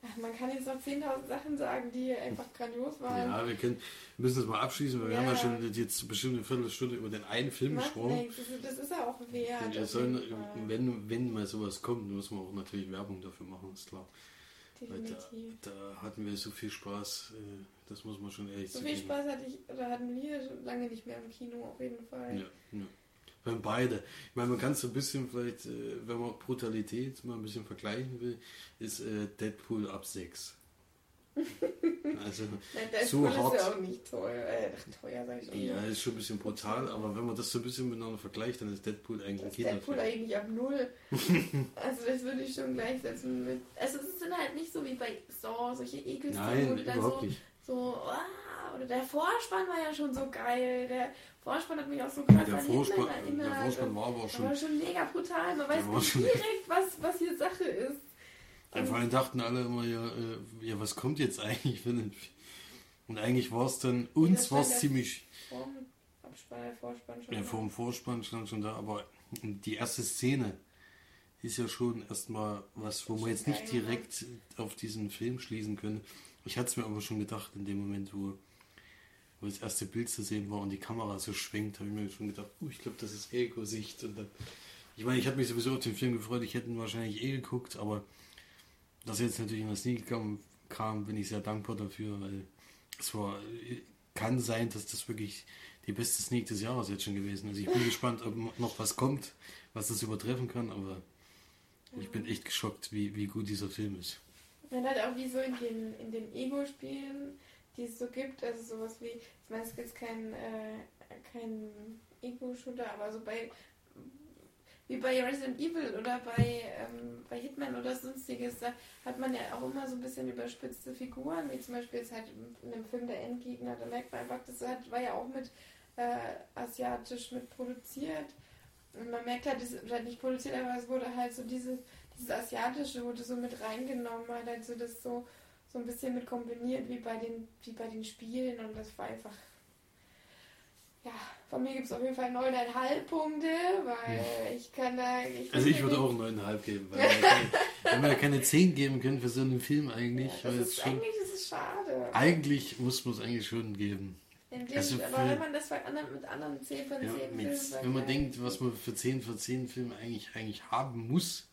ach, man kann jetzt noch 10.000 Sachen sagen, die einfach grandios waren. Ja, wir können, müssen das mal abschließen, weil ja. wir haben ja schon jetzt bestimmt eine Viertelstunde über den einen Film Macht gesprochen. Das ist ja auch wert. Ja, sollen, wenn, wenn mal sowas kommt, müssen wir auch natürlich Werbung dafür machen, ist klar. Definitiv. Da, da, hatten wir so viel Spaß, äh, das muss man schon ehrlich sagen. So viel Spaß hatte ich, oder hatten wir lange nicht mehr im Kino, auf jeden Fall. Ja, ja. Haben beide. Ich meine, man kann so ein bisschen vielleicht, äh, wenn man Brutalität mal ein bisschen vergleichen will, ist äh, Deadpool ab 6. Also Nein, so hart. ist ja auch nicht teuer. Äh, teuer sag ich. Ja, ist schon ein bisschen brutal, aber wenn man das so ein bisschen miteinander vergleicht, dann ist Deadpool eigentlich das Deadpool eigentlich ab null. also das würde ich schon gleichsetzen mit. Also es sind halt nicht so wie bei Saw, solche Nein, wo du dann so, nicht. so ah, oder der Vorspann war ja schon so geil. Der Vorspann hat mich auch so krass der Vorspann, erinnert. Der Vorspann war aber auch schon. war schon mega brutal. Man weiß nicht direkt, was, was hier Sache ist. Ja, vor allem dachten alle immer, ja, äh, ja, was kommt jetzt eigentlich für einen Und eigentlich war es dann, uns war es ziemlich. Abspann, der Vorspann schon. Ja, vor dem Vorspann stand schon da, aber die erste Szene ist ja schon erstmal was, wo wir jetzt nicht direkt auf diesen Film schließen können. Ich hatte es mir aber schon gedacht, in dem Moment, wo, wo das erste Bild zu sehen war und die Kamera so schwenkt, habe ich mir schon gedacht, uh, ich glaube, das ist Ego-Sicht. Und dann, ich meine, ich habe mich sowieso auf den Film gefreut, ich hätte ihn wahrscheinlich eh geguckt, aber dass jetzt natürlich in der Sneak kam, kam, bin ich sehr dankbar dafür, weil es war, kann sein, dass das wirklich die beste Sneak des Jahres jetzt schon gewesen ist. Ich bin gespannt, ob noch was kommt, was das übertreffen kann, aber ich bin echt geschockt, wie, wie gut dieser Film ist. Man hat auch wie so in den, in den Ego-Spielen, die es so gibt, also sowas wie, ich meine, es gibt kein, äh, kein Ego-Shooter, aber so bei wie bei Resident Evil oder bei, ähm, bei Hitman oder sonstiges, da hat man ja auch immer so ein bisschen überspitzte Figuren, wie zum Beispiel jetzt halt in dem Film Der Endgegner, da merkt man einfach, das hat, war ja auch mit äh, asiatisch mit produziert. Und man merkt halt, das oder nicht produziert, aber es wurde halt so dieses, dieses Asiatische wurde so mit reingenommen, halt, halt so das so, so ein bisschen mit kombiniert wie bei den, wie bei den Spielen und das war einfach ja, von mir gibt es auf jeden Fall 9,5 Punkte, weil hm. ich kann da. Ich also ich würde auch 9,5 geben, weil wir, wir keine 10 geben können für so einen Film eigentlich. Ja, das ist, schon, eigentlich ist es schade. Eigentlich muss man es eigentlich schon geben. Also für, aber wenn man das mit anderen 10 von 10 ja, Filmen. Wenn man denkt, was man für 10 von 10 Filmen eigentlich, eigentlich haben muss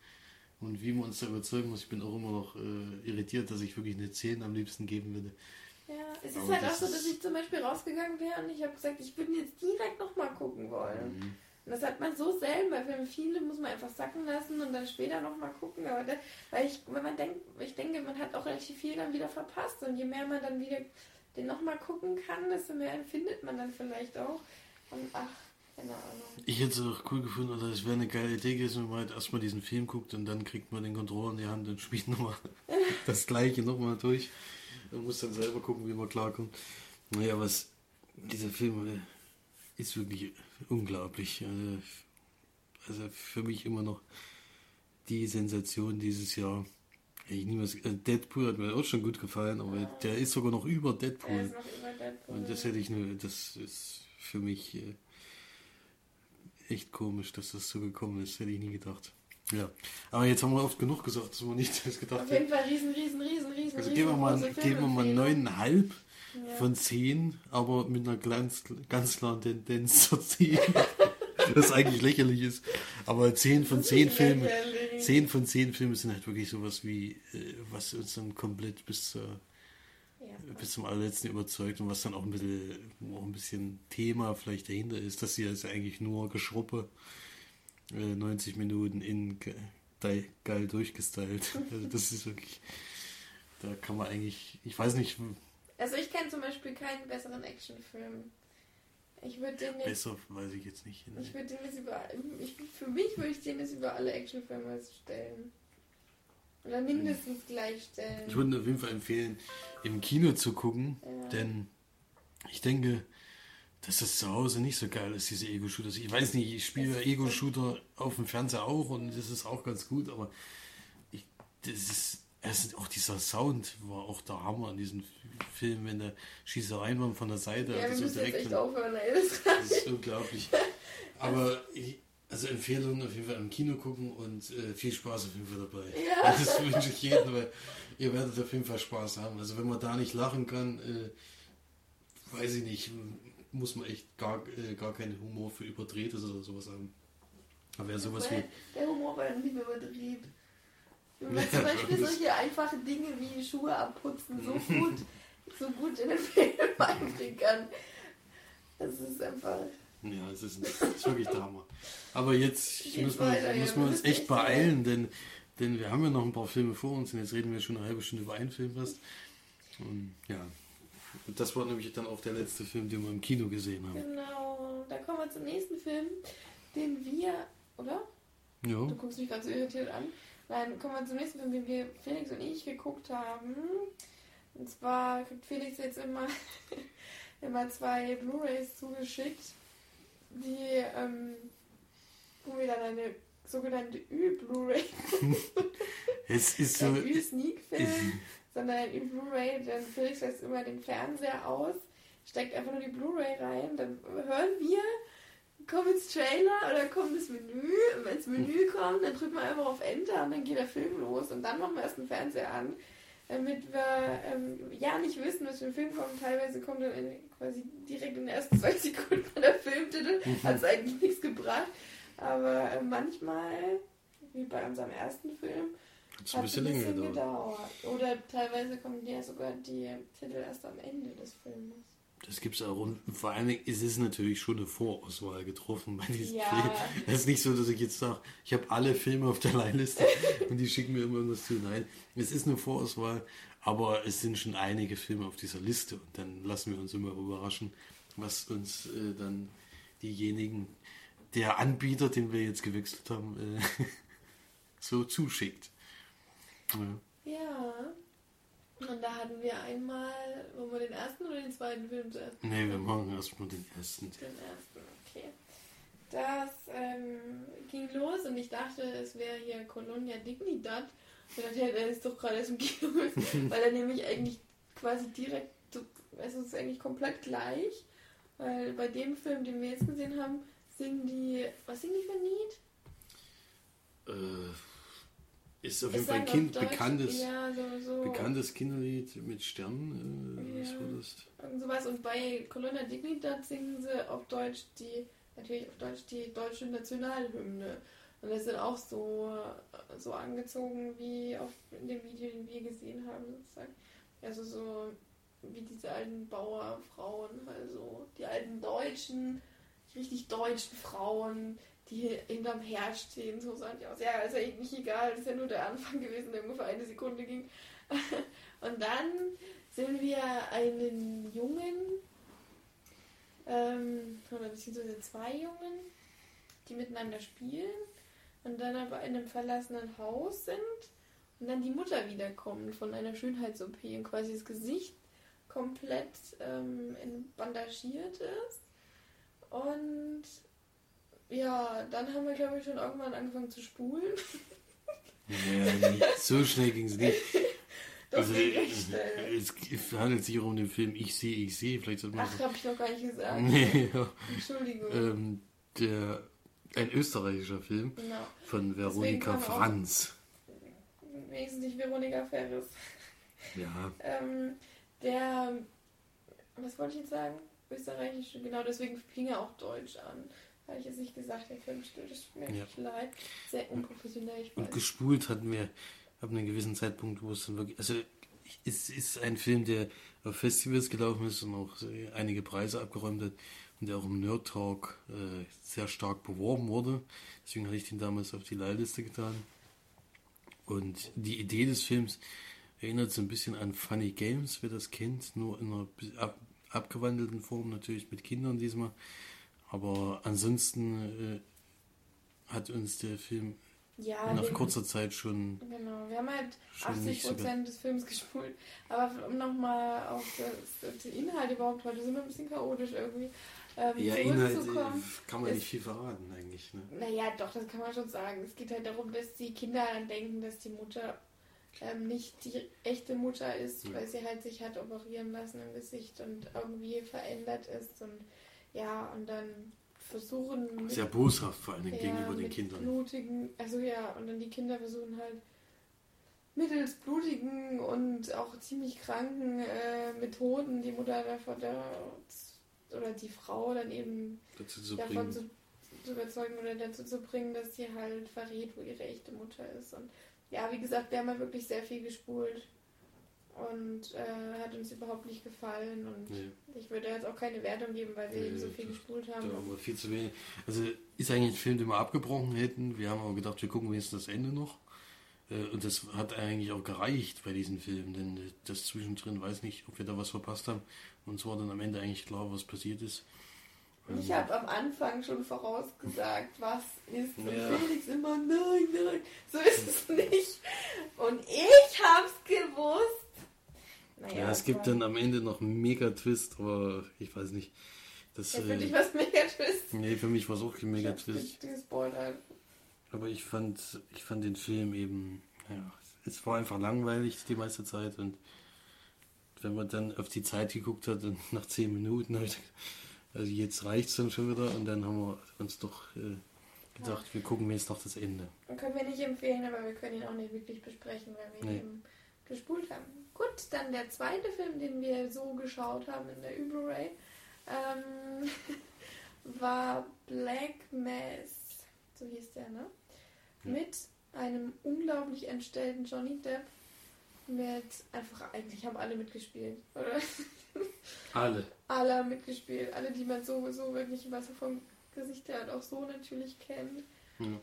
und wie man uns da überzeugen muss, ich bin auch immer noch äh, irritiert, dass ich wirklich eine 10 am liebsten geben würde. Ja, es ist Aber halt auch so, dass ich zum Beispiel rausgegangen wäre und ich habe gesagt, ich würde jetzt direkt nochmal gucken wollen. Mhm. Und das hat man so selten, weil viele muss man einfach sacken lassen und dann später nochmal gucken. Aber da, weil ich, wenn man denkt, ich denke, man hat auch relativ viel dann wieder verpasst. Und je mehr man dann wieder den nochmal gucken kann, desto mehr empfindet man dann vielleicht auch. Und ach, keine Ahnung. Ich hätte es auch cool gefunden, oder es wäre eine geile Idee gewesen, wenn man halt erstmal diesen Film guckt und dann kriegt man den Controller in die Hand und spielt nochmal das gleiche nochmal durch. Man muss dann selber gucken, wie man klarkommt. Naja, was dieser Film äh, ist wirklich unglaublich. Also, also für mich immer noch die Sensation dieses Jahr. Ich es, äh, Deadpool hat mir auch schon gut gefallen, aber ja. der ist sogar noch über Deadpool. Noch über Deadpool. Und das hätte ich nur, das ist für mich äh, echt komisch, dass das so gekommen ist. Hätte ich nie gedacht. Ja, aber jetzt haben wir oft genug gesagt, dass wir nicht das gedacht haben. Auf jeden Fall riesen, riesen, riesen, riesen. Also geben wir mal, geben wir mal neuneinhalb ja. von zehn, aber mit einer ganz, ganz klaren Tendenz zur zehn. das eigentlich lächerlich ist. Aber zehn von zehn Filmen, zehn von zehn Filmen sind halt wirklich sowas wie, äh, was uns dann komplett bis zur ja. bis zum allerletzten überzeugt und was dann auch ein bisschen, auch ein bisschen Thema vielleicht dahinter ist, dass sie also eigentlich nur Geschruppe 90 äh, Minuten in geil durchgestylt. Also das ist wirklich, da kann man eigentlich, ich weiß nicht. Also ich kenne zum Beispiel keinen besseren Actionfilm. Ich würde den jetzt, Besser weiß ich jetzt nicht. Ich würde den jetzt über, ich, für mich würde ich den jetzt über alle Actionfilme stellen. Oder mindestens gleichstellen. Ich würde auf jeden Fall empfehlen, im Kino zu gucken, ja. denn ich denke, dass das zu Hause nicht so geil ist, diese Ego-Shooter. Ich weiß nicht, ich spiele Ego-Shooter auf dem Fernseher auch und das ist auch ganz gut, aber ich das ist, es, auch dieser Sound war auch der Hammer in diesem Film, wenn der Schießereien waren von der Seite. Ja, wir also müssen jetzt direkt echt von- aufhören, ey. Das das ist unglaublich. Aber ich, also Empfehlung auf jeden Fall im Kino gucken und äh, viel Spaß auf jeden Fall dabei. Ja. Das wünsche ich jedem, weil ihr werdet auf jeden Fall Spaß haben. Also wenn man da nicht lachen kann, äh, weiß ich nicht, muss man echt gar, äh, gar keinen Humor für überdrehtes oder sowas haben. Aber wer sowas wie. Der Humor war nicht mehr überdreht. Wenn man Ja, zum Beispiel solche einfachen Dinge wie Schuhe abputzen so gut, so gut in den Film einbringen kann. Das ist einfach. Ja, es ist, es ist wirklich der Hammer. Aber jetzt müssen wir, müssen uns echt beeilen, denn, denn wir haben ja noch ein paar Filme vor uns und jetzt reden wir schon eine halbe Stunde über einen Film fast. Und ja, das war nämlich dann auch der letzte Film, den wir im Kino gesehen haben. Genau. Da kommen wir zum nächsten Film, den wir. Oder? Ja, Du guckst mich ganz so irritiert an. Nein, kommen wir zum nächsten Film, den wir Felix und ich geguckt haben. Und zwar kriegt Felix jetzt immer, immer zwei Blu-Rays zugeschickt, die, ähm, wo wir dann eine sogenannte Ü-Blu-Ray, es ist so. kein Ü-Sneak-Film, sondern ein Ü-Blu-Ray, dann Felix lässt immer den Fernseher aus, steckt einfach nur die Blu-Ray rein, dann hören wir, kommt ins Trailer oder kommt das Menü, und wenn das Menü kommt, dann drücken wir einfach auf Enter und dann geht der Film los und dann machen wir erst den Fernseher an, damit wir ähm, ja nicht wissen, was für ein Film kommt. Teilweise kommt dann in, quasi direkt in den ersten zwei Sekunden der Filmtitel, hat es eigentlich nichts gebracht, aber äh, manchmal, wie bei unserem ersten Film, Hat es ein bisschen bisschen gedauert. gedauert. Oder teilweise kommen ja sogar die Titel erst am Ende des Films. Das gibt es auch. Und vor allen Dingen ist es natürlich schon eine Vorauswahl getroffen bei diesem Ja. Film. Es ist nicht so, dass ich jetzt sage, ich habe alle Filme auf der Leihliste und die schicken mir immer irgendwas zu. Nein, es ist eine Vorauswahl, aber es sind schon einige Filme auf dieser Liste und dann lassen wir uns immer überraschen, was uns äh, dann diejenigen, der Anbieter, den wir jetzt gewechselt haben, äh, so zuschickt. Ja. Ja. Und da hatten wir einmal, wollen wir den ersten oder den zweiten Film zuerst? Nee, wir machen erstmal den ersten. Den ersten, okay. Das ähm, ging los und ich dachte, es wäre hier Colonia Dignidad. Und dann hätte er es doch gerade erst im Kino weil er nämlich eigentlich quasi direkt, so- also es ist eigentlich komplett gleich. Weil bei dem Film, den wir jetzt gesehen haben, singen die, was singen die für ein Lied? Äh, ist auf jeden Fall ein kind, Deutsch, bekanntes, Ja, so, so. bekanntes Kinderlied mit Sternen. Äh, was Ja. war das? Irgend sowas. Und bei Colonna Dignidad singen sie auf Deutsch die, natürlich auf Deutsch die deutsche Nationalhymne. Und das sind auch so, so angezogen wie auf in dem Video, den wir gesehen haben, sozusagen. Also so wie diese alten Bauerfrauen, also die alten deutschen, richtig deutschen Frauen, die hinterm Herd stehen, so sahen die aus. Ja, ist ja eigentlich egal, das ist ja nur der Anfang gewesen, der ungefähr eine Sekunde ging. Und dann sehen wir einen Jungen, ähm, oder beziehungsweise zwei Jungen, die miteinander spielen und dann aber in einem verlassenen Haus sind und dann die Mutter wiederkommt von einer Schönheits-OP und quasi das Gesicht komplett ähm, bandagiert ist. Und ja, dann haben wir, glaube ich, schon irgendwann angefangen zu spulen. Ja, nicht, so schnell ging es nicht. Das Also, ging recht schnell. es handelt sich um den Film Ich sehe, ich sehe. Vielleicht sollte man Ach, habe ich noch gar nicht gesagt. Nee, ja. Entschuldigung. ähm, der, ein österreichischer Film genau. von Veronika Franz. Wenigstens nicht Veronika Ferris. Ja, Ähm, der, was wollte ich jetzt sagen? Österreichisch, genau, deswegen fing er auch Deutsch an. Habe ich jetzt nicht gesagt, der Film stimmt, das tut mir Ja. echt leid. Sehr unprofessionell, ich und weiß. gespult hatten wir ab einem gewissen Zeitpunkt, wo es dann wirklich. Also, es ist ein Film, der auf Festivals gelaufen ist und auch einige Preise abgeräumt hat und der auch im Nerd Talk äh, sehr stark beworben wurde. Deswegen hatte ich den damals auf die Leihliste getan. Und die Idee des Films erinnert so ein bisschen an Funny Games, wer das kennt, nur in einer ab, abgewandelten Form, natürlich mit Kindern diesmal. Aber ansonsten äh, hat uns der Film ja, nach kurzer Zeit schon Genau, wir haben halt Schon 80 nicht so Prozent des Films gespult. Aber um nochmal auf den Inhalt überhaupt, heute sind wir ein bisschen chaotisch irgendwie, ähm, Ja, Inhalt äh, kann man ist- nicht viel verraten eigentlich. Ne? Naja, doch, das kann man schon sagen. Es geht halt darum, dass die Kinder dann denken, dass die Mutter ähm, nicht die echte Mutter ist, Ja. weil sie halt sich hat operieren lassen im Gesicht und irgendwie verändert ist und ja, und dann versuchen Sehr boshaft vor ja, gegenüber den Kindern. blutigen, also ja, und dann die Kinder versuchen halt mittels blutigen und auch ziemlich kranken äh, Methoden die Mutter davon der, oder die Frau dann eben dazu zu davon bringen. zu, zu überzeugen oder dazu zu bringen, dass sie halt verrät, wo ihre echte Mutter ist. Und ja, wie gesagt, wir haben ja wirklich sehr viel gespult und äh, hat uns überhaupt nicht gefallen. Und Nee. ich würde jetzt auch keine Wertung geben, weil wir Nee, eben so viel gespult Da haben. wir viel zu wenig. Also ist eigentlich ein Film, den wir abgebrochen hätten. Wir haben aber gedacht, wir gucken wenigstens das Ende noch. Äh, Und das hat eigentlich auch gereicht bei diesem Film, denn das zwischendrin weiß nicht, ob wir da was verpasst haben. Uns war dann am Ende eigentlich klar, was passiert ist. Und ich habe am Anfang schon vorausgesagt, was ist. Und Ja. Felix immer, nein, nein, so ist es nicht. Und ich hab's gewusst. Naja, Ja, es gibt dann am Ende noch einen Mega-Twist, aber ich weiß nicht. Das, Ja, für äh, dich was mega Twist. nee, für mich war es auch kein Mega-Twist. Aber ich fand, ich fand den Film eben, ja, es war einfach langweilig die meiste Zeit und wenn man dann auf die Zeit geguckt hat und nach zehn Minuten, gedacht, also jetzt reicht's dann schon wieder und dann haben wir uns doch äh, gedacht, wir gucken mir jetzt noch das Ende. Und können wir nicht empfehlen, aber wir können ihn auch nicht wirklich besprechen, weil wir ihn Nee. eben gespult haben. Gut, dann der zweite Film, den wir so geschaut haben in der Blu-ray, ähm, war Black Mass. So hieß der, ne? Ja. Mit einem unglaublich entstellten Johnny Depp. Mit einfach, eigentlich haben alle mitgespielt, oder? Alle. alle haben mitgespielt. Alle, die man sowieso wirklich was vom Gesicht her und auch so natürlich kennt. Ja.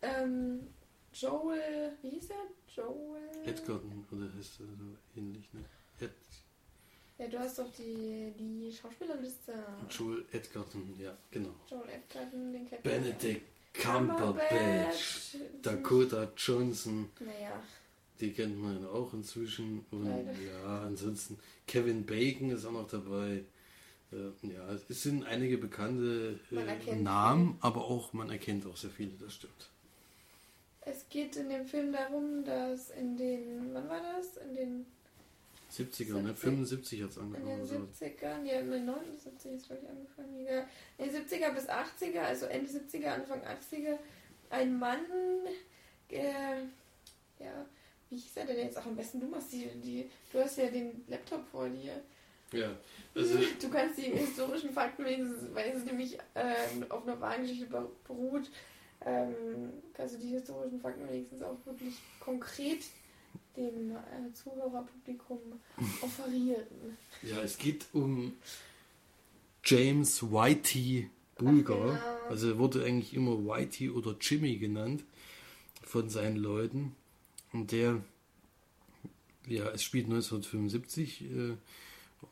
Ähm, Joel, wie hieß er? Joel. Edgerton oder heißt er so ähnlich, ne? Ed, Ja, du hast doch die, die Schauspielerliste. Joel Edgerton, ja, genau. Joel Edgerton, den kennt. Benedict Cumberbatch, Dakota Johnson, Naja, Die kennt man auch inzwischen. Und Leider. ja, ansonsten Kevin Bacon ist auch noch dabei. Äh, ja, es sind einige bekannte äh, Namen, aber auch man erkennt auch sehr viele, das stimmt. Es geht in dem Film darum, dass in den, wann war das? In den, 70er, ne? 70. 75 hat es in angefangen. den oder so. 70ern, ja, in den 79 ist, glaube ich, angefangen. Ja. In den 70er bis 80er, also Ende 70er, Anfang 80er, ein Mann, äh, ja, wie hieß er denn jetzt? Ach, am besten du machst die, die, du hast ja den Laptop vor dir. Ja, also Du kannst die historischen Fakten, wenigstens, weil es nämlich ähm, auf einer wahren Geschichte ber- beruht, ähm, kannst du die historischen Fakten wenigstens auch wirklich konkret dem äh, Zuhörerpublikum offerieren. ja, es geht um James Whitey Bulger. Ach, genau. Also er wurde eigentlich immer Whitey oder Jimmy genannt von seinen Leuten. Und der, ja, es spielt 1975 äh,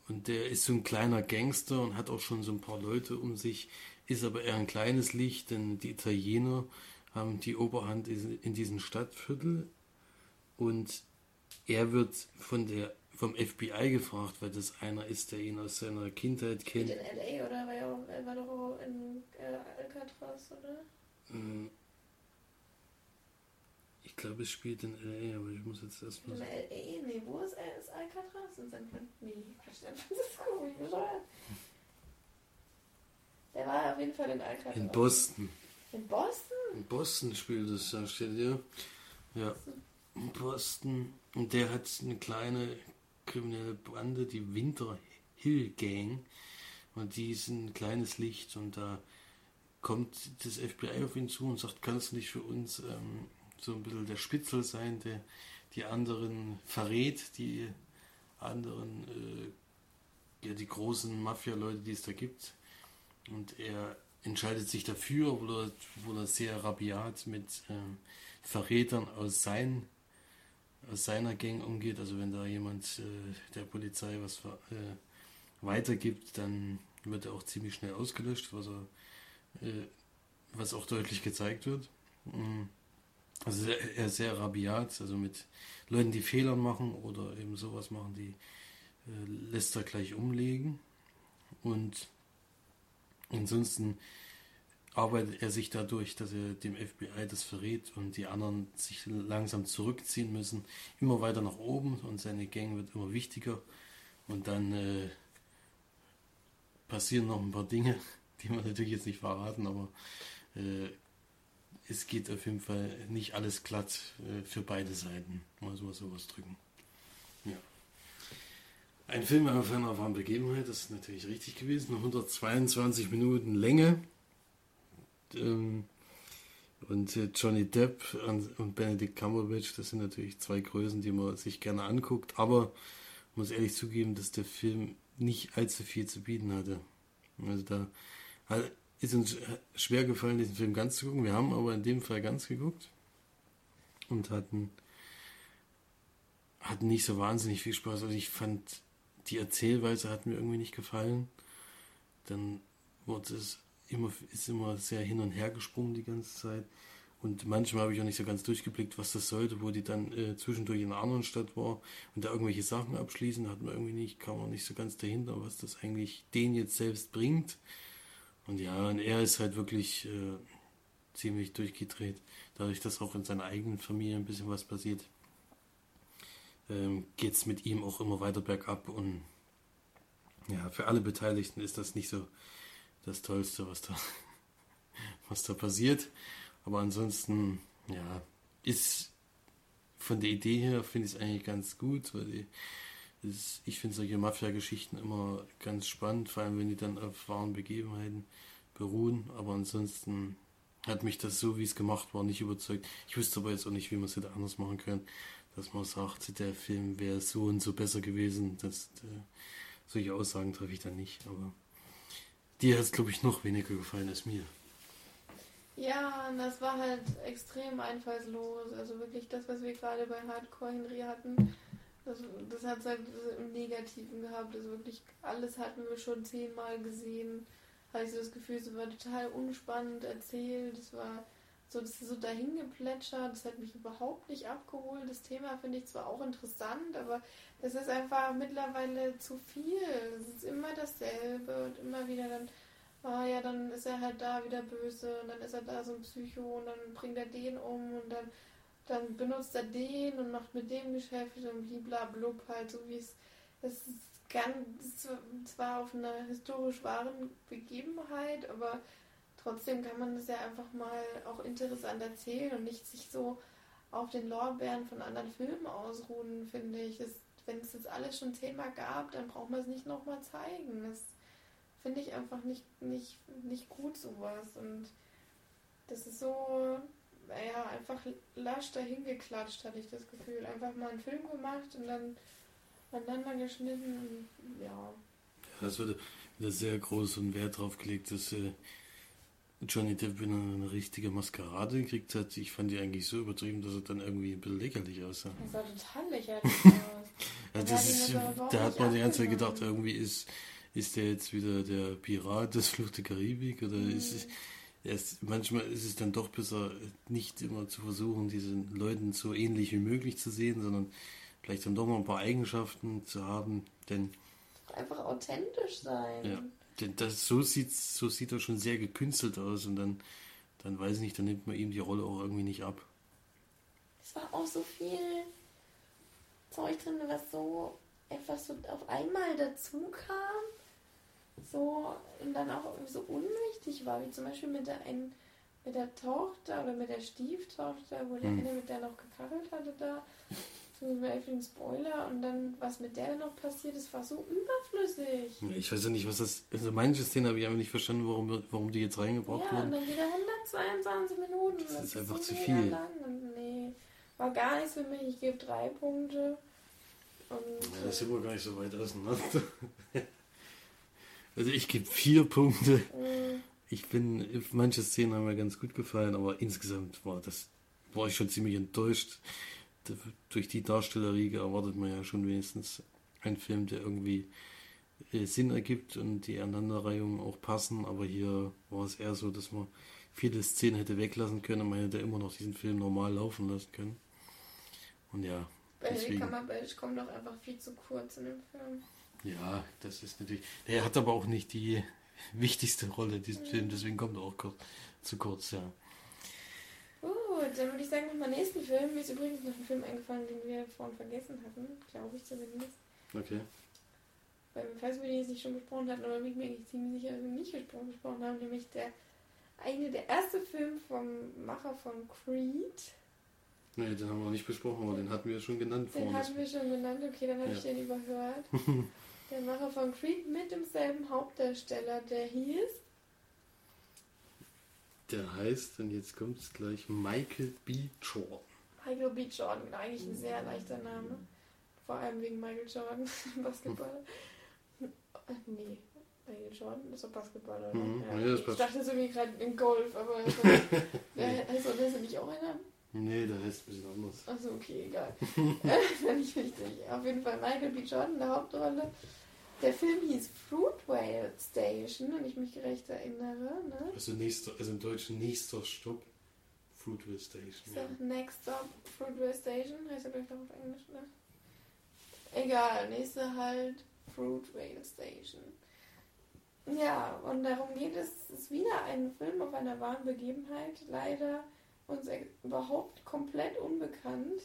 und der ist so ein kleiner Gangster und hat auch schon so ein paar Leute um sich, ist aber eher ein kleines Licht, denn die Italiener haben die Oberhand in diesem Stadtviertel und er wird von der vom FBI gefragt, weil das einer ist, der ihn aus seiner Kindheit Spielt kennt. in L.A. oder war, er war doch in äh, Alcatraz, oder? Ähm, Ich glaube, es spielt in L.A., aber ich muss jetzt erstmal. In L.A.? Nee, wo ist, er? ist Alcatraz? In San Francisco? Nee, San Francisco, wie bescheuert. Der war auf jeden Fall in Alcatraz. In Boston. In Boston? In Boston spielt es, da steht hier. Ja, in Boston. Und der hat eine kleine kriminelle Bande, die Winter Hill Gang. Und die ist ein kleines Licht und da kommt das FBI auf ihn zu und sagt, kannst du nicht für uns ähm, so ein bisschen der Spitzel sein, der die anderen verrät, die anderen, äh, ja, die großen Mafia-Leute, die es da gibt. Und er entscheidet sich dafür, obwohl er, sehr rabiat mit ähm, Verrätern aus, sein, aus seiner Gang umgeht. Also wenn da jemand äh, der Polizei was äh, weitergibt, dann wird er auch ziemlich schnell ausgelöscht, was, er, äh, was auch deutlich gezeigt wird. Mm. Also er ist sehr rabiat, also mit Leuten, die Fehler machen oder eben sowas machen, die äh, lässt er gleich umlegen. Und ansonsten arbeitet er sich dadurch, dass er dem FBI das verrät und die anderen sich langsam zurückziehen müssen, immer weiter nach oben und seine Gang wird immer wichtiger und dann äh, passieren noch ein paar Dinge, die wir natürlich jetzt nicht verraten, aber äh, es geht auf jeden Fall nicht alles glatt äh, für beide Seiten, mal so sowas drücken. Ja. Ein Film auf einer wahren Begebenheit, das ist natürlich richtig gewesen, 122 Minuten Länge. Ähm, und äh, Johnny Depp und Benedict Cumberbatch, das sind natürlich zwei Größen, die man sich gerne anguckt, aber ich muss ehrlich zugeben, dass der Film nicht allzu viel zu bieten hatte. Also da ist uns schwer gefallen, diesen Film ganz zu gucken. Wir haben aber in dem Fall ganz geguckt und hatten, hatten nicht so wahnsinnig viel Spaß. Also ich fand, die Erzählweise hat mir irgendwie nicht gefallen. Dann wurde es immer, ist immer sehr hin und her gesprungen die ganze Zeit. Und manchmal habe ich auch nicht so ganz durchgeblickt, was das sollte, wo die dann äh, zwischendurch in einer anderen Stadt war und da irgendwelche Sachen abschließen, hat man irgendwie nicht, kam man nicht so ganz dahinter, was das eigentlich den jetzt selbst bringt. Und ja, und er ist halt wirklich äh, ziemlich durchgedreht, dadurch, dass auch in seiner eigenen Familie ein bisschen was passiert. Ähm, Geht es mit ihm auch immer weiter bergab und ja, für alle Beteiligten ist das nicht so das Tollste, was da, was da passiert. Aber ansonsten, ja, ist von der Idee her finde ich es eigentlich ganz gut, weil die, ist, ich finde solche Mafia-Geschichten immer ganz spannend, vor allem wenn die dann auf wahren Begebenheiten beruhen. Aber ansonsten hat mich das so, wie es gemacht war, nicht überzeugt. Ich wüsste aber jetzt auch nicht, wie man es hätte anders machen können, dass man sagt, der Film wäre so und so besser gewesen. Das, äh, solche Aussagen treffe ich dann nicht. Aber Dir hat es, glaube ich, noch weniger gefallen als mir. Ja, das war halt extrem einfallslos. Also wirklich das, was wir gerade bei Hardcore Henry hatten, das, das hat es halt im Negativen gehabt. Also wirklich alles hatten wir schon zehnmal gesehen. Hatte ich so das Gefühl, es war total unspannend erzählt. Es war so, das ist so dahingeplätschert. Das hat mich überhaupt nicht abgeholt. Das Thema finde ich zwar auch interessant, aber es ist einfach mittlerweile zu viel. Es ist immer dasselbe und immer wieder dann, ah ja, dann ist er halt da wieder böse und dann ist er da so ein Psycho und dann bringt er den um und dann, dann benutzt er den und macht mit dem Geschäft und bliblablub halt, so wie es, es ist ganz, zwar auf einer historisch wahren Begebenheit, aber trotzdem kann man das ja einfach mal auch interessant erzählen und nicht sich so auf den Lorbeeren von anderen Filmen ausruhen, finde ich. Das wenn es jetzt alles schon zehnmal gab, dann braucht man es nicht nochmal zeigen. Das finde ich einfach nicht, nicht, nicht gut, sowas. Und das ist so, naja, einfach lasch dahin geklatscht, hatte ich das Gefühl. Einfach mal einen Film gemacht und dann aneinander geschnitten und ja. Wurde wieder sehr großen Wert drauf gelegt, dass äh, Johnny Depp eine richtige Maskerade gekriegt hat. Ich fand die eigentlich so übertrieben, dass er dann irgendwie ein bisschen lächerlich aussah. Das sah total lächerlich aus. ja, das ist, da hat man die ganze Zeit gedacht, irgendwie ist, ist der jetzt wieder der Pirat des Flucht der Karibik oder mhm. ist es, manchmal ist es dann doch besser, nicht immer zu versuchen, diesen Leuten so ähnlich wie möglich zu sehen, sondern vielleicht dann doch noch ein paar Eigenschaften zu haben, denn einfach authentisch sein. Ja das, so, sieht, so sieht er schon sehr gekünstelt aus und dann, dann weiß ich nicht, dann nimmt man ihm die Rolle auch irgendwie nicht ab. Es war auch so viel Zeug drin, was so etwas so auf einmal dazu kam. So und dann auch irgendwie so unwichtig war, wie zum Beispiel mit der einen mit der Tochter oder mit der Stieftochter, wo der hm. eine mit der noch gekachelt hatte da für den Spoiler und dann, was mit der noch passiert ist, war so überflüssig. Ich weiß ja nicht, was das. Also manche Szenen habe ich einfach nicht verstanden, warum, warum die jetzt reingebracht ja, wurden. Ja, und dann wieder 122 Minuten. Das, das ist einfach zu viel. Nee, war gar nichts für mich. Ich gebe drei Punkte. Und, ja, das sind wir gar nicht so weit auseinander. also ich gebe vier Punkte. Mhm. Ich bin, manche Szenen haben mir ganz gut gefallen, aber insgesamt war das, war ich schon ziemlich enttäuscht durch die Darstellerriege erwartet man ja schon wenigstens einen Film, der irgendwie äh, Sinn ergibt und die Aneinanderreihungen auch passen, aber hier war es eher so, dass man viele Szenen hätte weglassen können und man hätte immer noch diesen Film normal laufen lassen können. Und ja. Benedict Cumberbatch kommt doch einfach viel zu kurz in dem Film. Ja, das ist natürlich. Er hat aber auch nicht die wichtigste Rolle diesen Film, deswegen kommt er auch kurz, zu kurz, ja. Gut, dann würde ich sagen, noch mal nächsten Film. Mir ist übrigens noch ein Film eingefallen, den wir vorhin vergessen hatten, glaube ich zumindest. Okay. Weil, falls wir den jetzt nicht schon besprochen hatten, oder bin ich mir eigentlich ziemlich sicher, dass wir nicht besprochen, haben, nämlich der eine der erste Film vom Macher von Creed. Nee, den haben wir nicht besprochen, aber den hatten wir schon genannt Den vorhin. hatten wir schon genannt, okay, dann habe Ja. ich den überhört. der Macher von Creed mit demselben Hauptdarsteller, der hieß. Der heißt, und jetzt kommt es gleich, Michael B. Jordan. Michael B. Jordan, eigentlich ein sehr leichter Name. Vor allem wegen Michael Jordan, Basketballer. Nee, Michael Jordan ist doch Basketballer? Mhm, ja, das ich passt. dachte so wie gerade im Golf, aber also, äh, also das ist nicht auch einer? Nee, der heißt ein bisschen anders. Achso, okay, egal. War nicht wichtig. Auf jeden Fall Michael B. Jordan in der Hauptrolle. Der Film hieß Fruit Whale Station, wenn ich mich gerecht erinnere. Ne? Also, nächster, also im Deutschen nächster Stopp, Fruitville Station. Ist Ja. Next Stop Fruit Whale Station? Heißt er vielleicht auch auf Englisch, ne? Egal, nächste halt Fruit Whale Station. Ja, und darum geht es. Es ist wieder ein Film auf einer wahren Begebenheit. Leider uns überhaupt komplett unbekannt.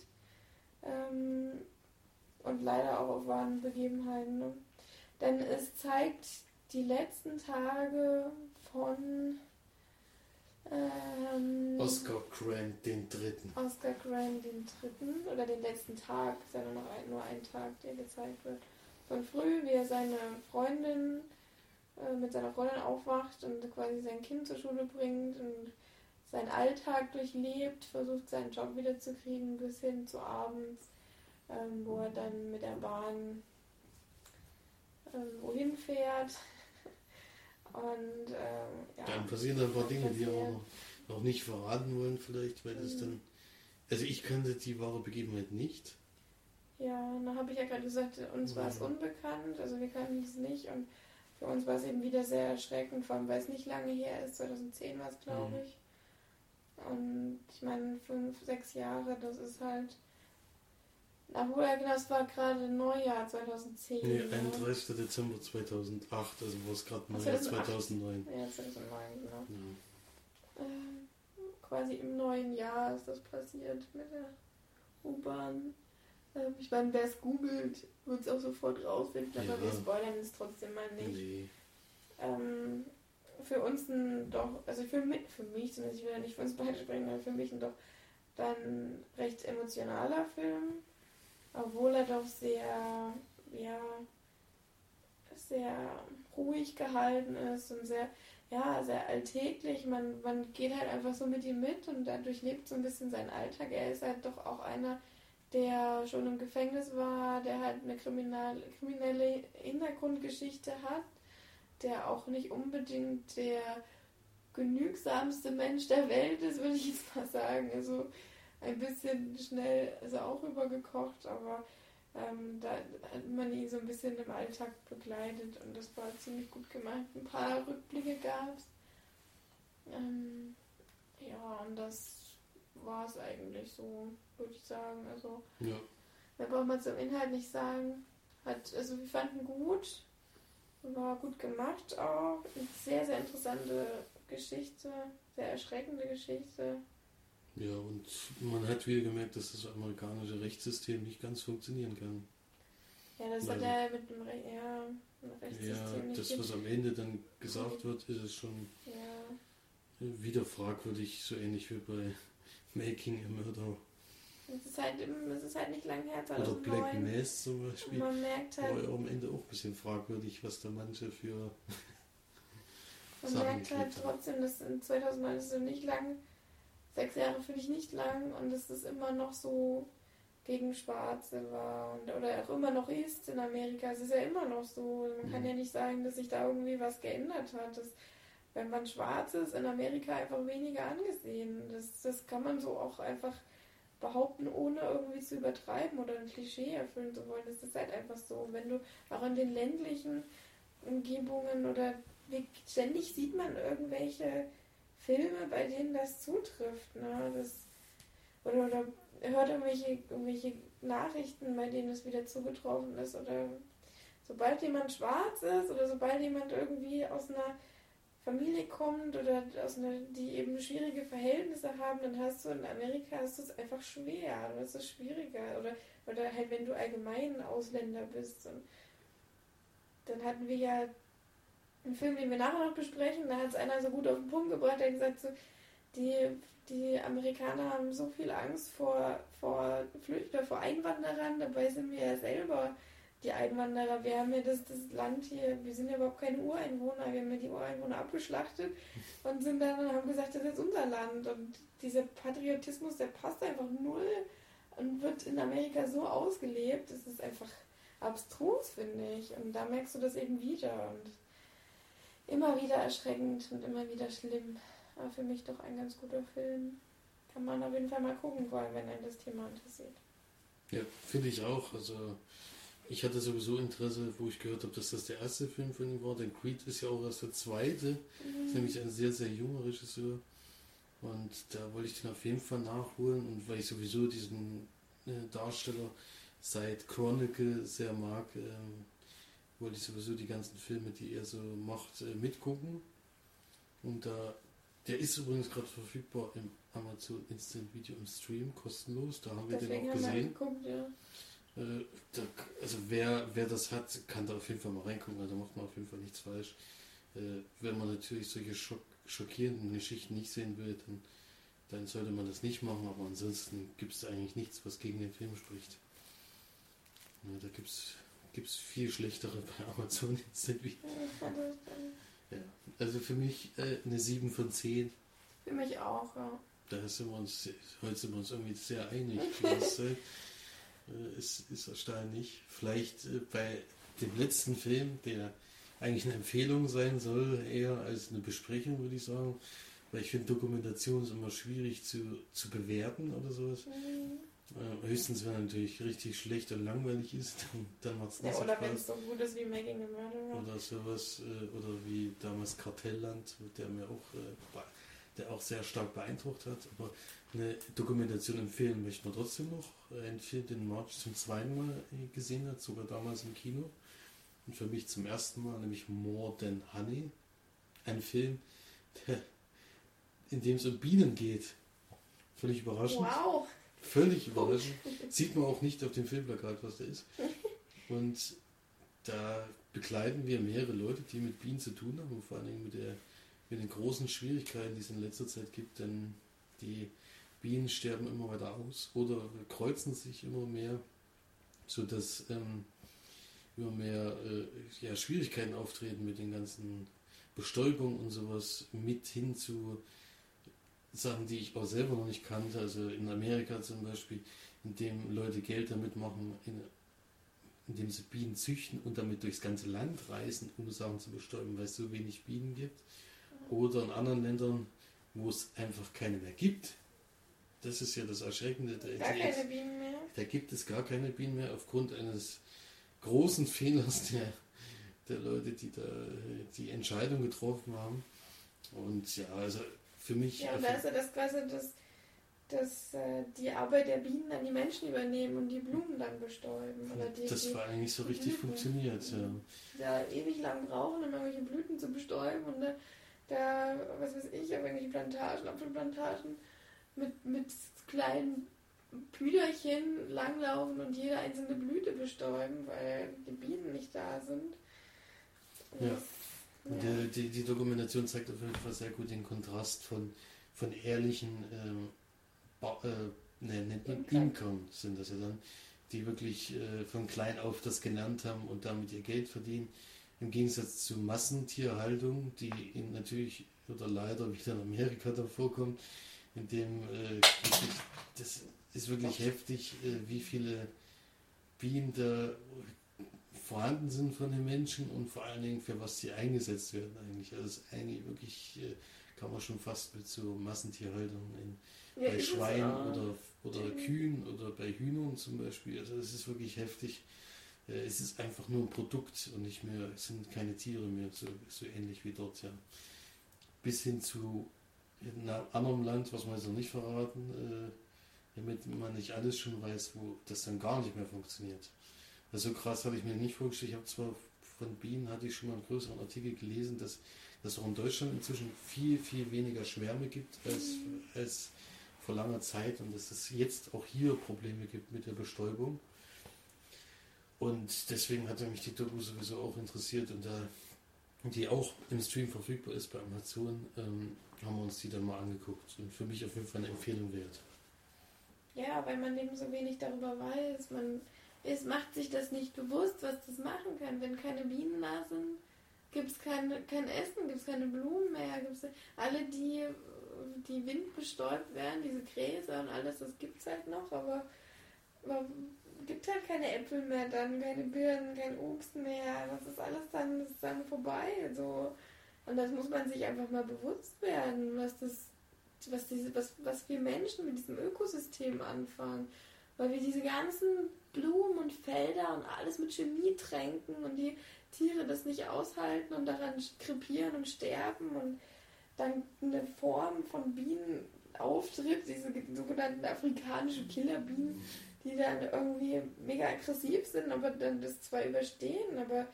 Ähm, und leider auch auf wahren Begebenheiten. Denn es zeigt die letzten Tage von ähm, Oscar Grant, den dritten. Oscar Grant den dritten oder den letzten Tag, ist ja nur noch ein, nur ein Tag, der gezeigt wird. Von früh, wie er seine Freundin äh, mit seiner Freundin aufwacht und quasi sein Kind zur Schule bringt und seinen Alltag durchlebt, versucht seinen Job wiederzukriegen bis hin zu abends, ähm, wo er dann mit der Bahn ähm, wohin fährt. Und ähm, ja. Dann passieren ein paar Dinge, die wir noch, noch nicht verraten wollen, vielleicht, weil das Mhm. dann. Also, ich kannte die wahre Begebenheit nicht. Ja, da habe ich ja gerade gesagt, uns war es Mhm. unbekannt, also wir kannten es nicht und für uns war es eben wieder sehr erschreckend, vor allem weil es nicht lange her ist, 2010 war es, glaube Mhm. ich. Und ich meine, fünf, sechs Jahre, das ist halt. Obwohl, ja genau, es war gerade Neujahr 2010. Nee, ne? 31. Dezember 2008, also war es gerade Neujahr 2008. 2009. Ja, 2009, genau. Ja. Äh, quasi im neuen Jahr ist das passiert mit der U-Bahn. Ähm, ich meine, wer es googelt, wird es auch sofort rausfinden, aber Ja. wir spoilern es trotzdem mal nicht. Nee. Ähm, für uns ein doch, also für mich, für mich zumindest, ich will ja nicht für uns beide sprechen, aber für mich ein doch dann recht emotionaler Film, obwohl er doch sehr, ja, sehr ruhig gehalten ist und sehr, ja, sehr alltäglich. Man, man geht halt einfach so mit ihm mit und dadurch lebt so ein bisschen seinen Alltag. Er ist halt doch auch einer, der schon im Gefängnis war, der halt eine kriminal, kriminelle Hintergrundgeschichte hat, der auch nicht unbedingt der genügsamste Mensch der Welt ist, würde ich jetzt mal sagen. Also ein bisschen schnell ist er auch rübergekocht, aber ähm, da hat man ihn so ein bisschen im Alltag begleitet und das war ziemlich gut gemacht. Ein paar Rückblicke gab es. Ähm, ja, und das war es eigentlich so, würde ich sagen. Also Ja. Mehr braucht man zum Inhalt nicht sagen. Hat, also wir fanden gut, war gut gemacht auch. Eine sehr, sehr interessante Geschichte, sehr erschreckende Geschichte. Ja, und man hat wieder gemerkt, dass das amerikanische Rechtssystem nicht ganz funktionieren kann. Ja, das hat Leider. er mit dem Re ja, Ja, Rechtssystem nicht. das, was am Ende dann gesagt wird, ist es schon ja. wieder fragwürdig, so ähnlich wie bei Making a Murder Es ist halt, es ist halt nicht lang her, oder Black 2009. Mass zum Beispiel. man merkt War halt, ja am Ende auch ein bisschen fragwürdig, was da manche für. man merkt halt trotzdem, dass in 2009 ist es nicht lang. Sechs Jahre finde ich nicht lang und es ist immer noch so gegen Schwarze war und, oder auch immer noch ist in Amerika. Es ist ja immer noch so. Man kann Mhm. ja nicht sagen, dass sich da irgendwie was geändert hat. Das, wenn man schwarz ist, in Amerika einfach weniger angesehen. Das, das kann man so auch einfach behaupten, ohne irgendwie zu übertreiben oder ein Klischee erfüllen zu wollen. Das ist halt einfach so. Wenn du auch in den ländlichen Umgebungen oder wie, ständig sieht man irgendwelche Filme, bei denen das zutrifft. Ne? Das, oder, oder hört irgendwelche, irgendwelche Nachrichten, bei denen es wieder zugetroffen ist. Oder sobald jemand schwarz ist oder sobald jemand irgendwie aus einer Familie kommt oder aus einer, die eben schwierige Verhältnisse haben, dann hast du in Amerika hast du es einfach schwer oder es ist schwieriger oder oder halt wenn du allgemein Ausländer bist und dann hatten wir ja einen Film, den wir nachher noch besprechen, da hat es einer so gut auf den Punkt gebracht, der gesagt so die die Amerikaner haben so viel Angst vor vor Flüchtern, vor Einwanderern, dabei sind wir ja selber die Einwanderer. Wir haben ja das, das Land hier, wir sind ja überhaupt keine Ureinwohner, wir haben ja die Ureinwohner abgeschlachtet und sind dann und haben gesagt, das ist unser Land. Und dieser Patriotismus, der passt einfach null und wird in Amerika so ausgelebt. Das ist einfach abstrus, finde ich. Und da merkst du das eben wieder. Und immer wieder erschreckend und immer wieder schlimm. Aber für mich doch ein ganz guter Film. Kann man auf jeden Fall mal gucken wollen, wenn einen das Thema interessiert. Ja, finde ich auch. Also ich hatte sowieso Interesse, wo ich gehört habe, dass das der erste Film von ihm war. Denn Creed ist ja auch erst der zweite. Mhm. Ist nämlich ein sehr, sehr junger Regisseur. Und da wollte ich den auf jeden Fall nachholen. Und weil ich sowieso diesen äh, Darsteller seit Chronicle sehr mag, äh, wollte ich sowieso die ganzen Filme, die er so macht, äh, mitgucken. Und da, der ist übrigens gerade verfügbar im Amazon Instant Video im Stream, kostenlos. Da haben wir Deswegen den auch gesehen. Geguckt, ja. Äh, da, also wer, wer das hat, kann da auf jeden Fall mal reingucken, also da macht man auf jeden Fall nichts falsch. Äh, wenn man natürlich solche schock, schockierenden Geschichten nicht sehen will, dann, dann sollte man das nicht machen, aber ansonsten gibt es eigentlich nichts, was gegen den Film spricht. Ja, da gibt es viel schlechtere bei Amazon jetzt Ja, also für mich äh, eine 7 von 10. Für mich auch, ja. Da sind wir uns, heute sind wir uns irgendwie sehr einig. Das, äh, ist, ist erstaunlich. Vielleicht äh, bei dem letzten Film, der eigentlich eine Empfehlung sein soll, eher als eine Besprechung, würde ich sagen. Weil ich finde, Dokumentation ist immer schwierig zu, zu bewerten oder sowas. Mhm. Äh, höchstens, wenn er natürlich richtig schlecht und langweilig ist, dann, dann macht es nicht ja, Oder wenn es so gut ist wie Making a Murderer. Oder sowas, äh, oder wie damals Kartellland, der mir auch, äh, der auch sehr stark beeindruckt hat. Aber eine Dokumentation empfehlen möchte man trotzdem noch. Ein Film, den March zum zweiten Mal gesehen hat, sogar damals im Kino. Und für mich zum ersten Mal, nämlich More Than Honey. Ein Film, der, in dem es um Bienen geht. Völlig überraschend. Wow. Völlig überraschend. Sieht man auch nicht auf dem Filmplakat, was der ist. Und da begleiten wir mehrere Leute, die mit Bienen zu tun haben vor allen Dingen mit, der, mit den großen Schwierigkeiten, die es in letzter Zeit gibt, denn die Bienen sterben immer weiter aus oder kreuzen sich immer mehr, sodass ähm, immer mehr äh, ja, Schwierigkeiten auftreten mit den ganzen Bestäubungen und sowas mit hin zu Sachen, die ich auch selber noch nicht kannte. Also in Amerika zum Beispiel, in dem Leute Geld damit machen, in, indem sie Bienen züchten und damit durchs ganze Land reisen, um Sachen zu bestäuben, weil es so wenig Bienen gibt. Oder in anderen Ländern, wo es einfach keine mehr gibt, das ist ja das Erschreckende. Da, gar keine Bienen mehr? Da gibt es gar keine Bienen mehr aufgrund eines großen Fehlers der, der Leute, die da die Entscheidung getroffen haben. Und ja, also für mich. Ja, und da ist ja das quasi, dass, dass äh, die Arbeit der Bienen dann die Menschen übernehmen und die Blumen dann bestäuben. Oder die, das war eigentlich so richtig Blüten. funktioniert, ja. Ja, ewig lang brauchen, um irgendwelche Blüten zu bestäuben und da, da was weiß ich, auf irgendwelche Plantagen, Apfelplantagen mit, mit kleinen Püderchen langlaufen und jede einzelne Blüte bestäuben, weil die Bienen nicht da sind. ja. ja. Die, die, die, Dokumentation zeigt auf jeden Fall sehr gut den Kontrast von, von ehrlichen ähm, äh, ne, Imkern sind das ja dann, die wirklich äh, von klein auf das gelernt haben und damit ihr Geld verdienen. Im Gegensatz zu Massentierhaltung, die in natürlich oder leider wieder in Amerika da vorkommt, in dem äh, das ist wirklich heftig, äh, wie viele Bienen da vorhanden sind von den Menschen und vor allen Dingen für was sie eingesetzt werden eigentlich. Also ist eigentlich wirklich, äh, kann man schon fast mit so Massentierhaltung in, ja, bei Schweinen oder, oder Kühen oder bei Hühnern zum Beispiel. Also das ist wirklich heftig. Äh, es ist einfach nur ein Produkt und nicht mehr, es sind keine Tiere mehr, so, so ähnlich wie dort, ja. Bis hin zu in einem anderen Land, was wir jetzt noch nicht verraten, äh, damit man nicht alles schon weiß, wo das dann gar nicht mehr funktioniert. Also krass hatte ich mir nicht vorgestellt. Ich habe zwar von Bienen hatte ich schon mal einen größeren Artikel gelesen, dass dass es auch in Deutschland inzwischen viel, viel weniger Schwärme gibt als, mhm. als vor langer Zeit und dass es jetzt auch hier Probleme gibt mit der Bestäubung. Und deswegen hatte mich die Doku sowieso auch interessiert und da die auch im Stream verfügbar ist bei Amazon, ähm, haben wir uns die dann mal angeguckt und für mich auf jeden Fall eine Empfehlung wert. Ja, weil man eben so wenig darüber weiß. Man ist, macht sich das nicht bewusst, was das machen kann, wenn keine Bienen da sind gibt es kein, kein Essen, gibt es keine Blumen mehr, gibt's alle die, die windbestäubt werden, diese Gräser und alles, das gibt es halt noch, aber, aber gibt halt keine Äpfel mehr dann, keine Birnen, kein Obst mehr, das ist alles dann, das ist dann vorbei, so. Und das muss man sich einfach mal bewusst werden, was das, was diese, was, was wir Menschen mit diesem Ökosystem anfangen. Weil wir diese ganzen Blumen und Felder und alles mit Chemie tränken und die Tiere das nicht aushalten und daran krepieren und sterben und dann eine Form von Bienen auftritt, diese sogenannten afrikanischen Killerbienen, die dann irgendwie mega aggressiv sind, aber dann das zwar überstehen, aber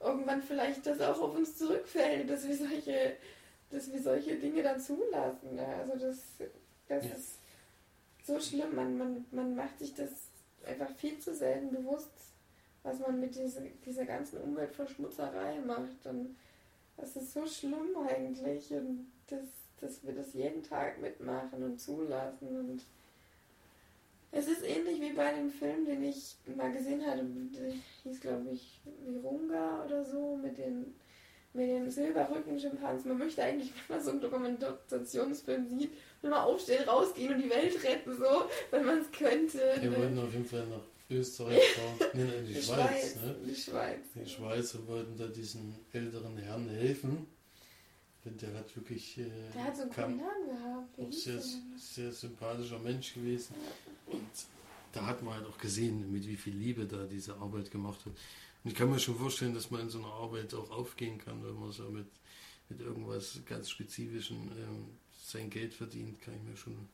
irgendwann vielleicht das auch auf uns zurückfällt, dass wir solche, dass wir solche Dinge dann zulassen. Also das, das ja. ist so schlimm. Man, man, man macht sich das einfach viel zu selten bewusst was man mit dieser, dieser ganzen Umweltverschmutzerei macht. Und das ist so schlimm eigentlich. Und das, dass wir das jeden Tag mitmachen und zulassen. Und es ist ähnlich wie bei dem Film, den ich mal gesehen hatte, der hieß glaube ich Virunga oder so, mit den mit dem Silberrücken-Schimpansen. Man möchte eigentlich, wenn man so einen Dokumentationsfilm sieht, mal aufstehen, rausgehen und die Welt retten, so, wenn man es könnte. Wir wollen auf jeden Fall noch Österreich war, nee, nee, die, die Schweiz, Schweiz, ne? Die Schweiz. Die Schweizer wollten da diesen älteren Herrn helfen. Denn der hat wirklich. Äh, der hat so einen coolen Namen gehabt. Auch sehr, sehr sympathischer Mensch gewesen. Und da hat man halt auch gesehen, mit wie viel Liebe da diese Arbeit gemacht hat. Und ich kann mir schon vorstellen, dass man in so einer Arbeit auch aufgehen kann, wenn man so mit, mit irgendwas ganz Spezifischem ähm, sein Geld verdient, kann ich mir schon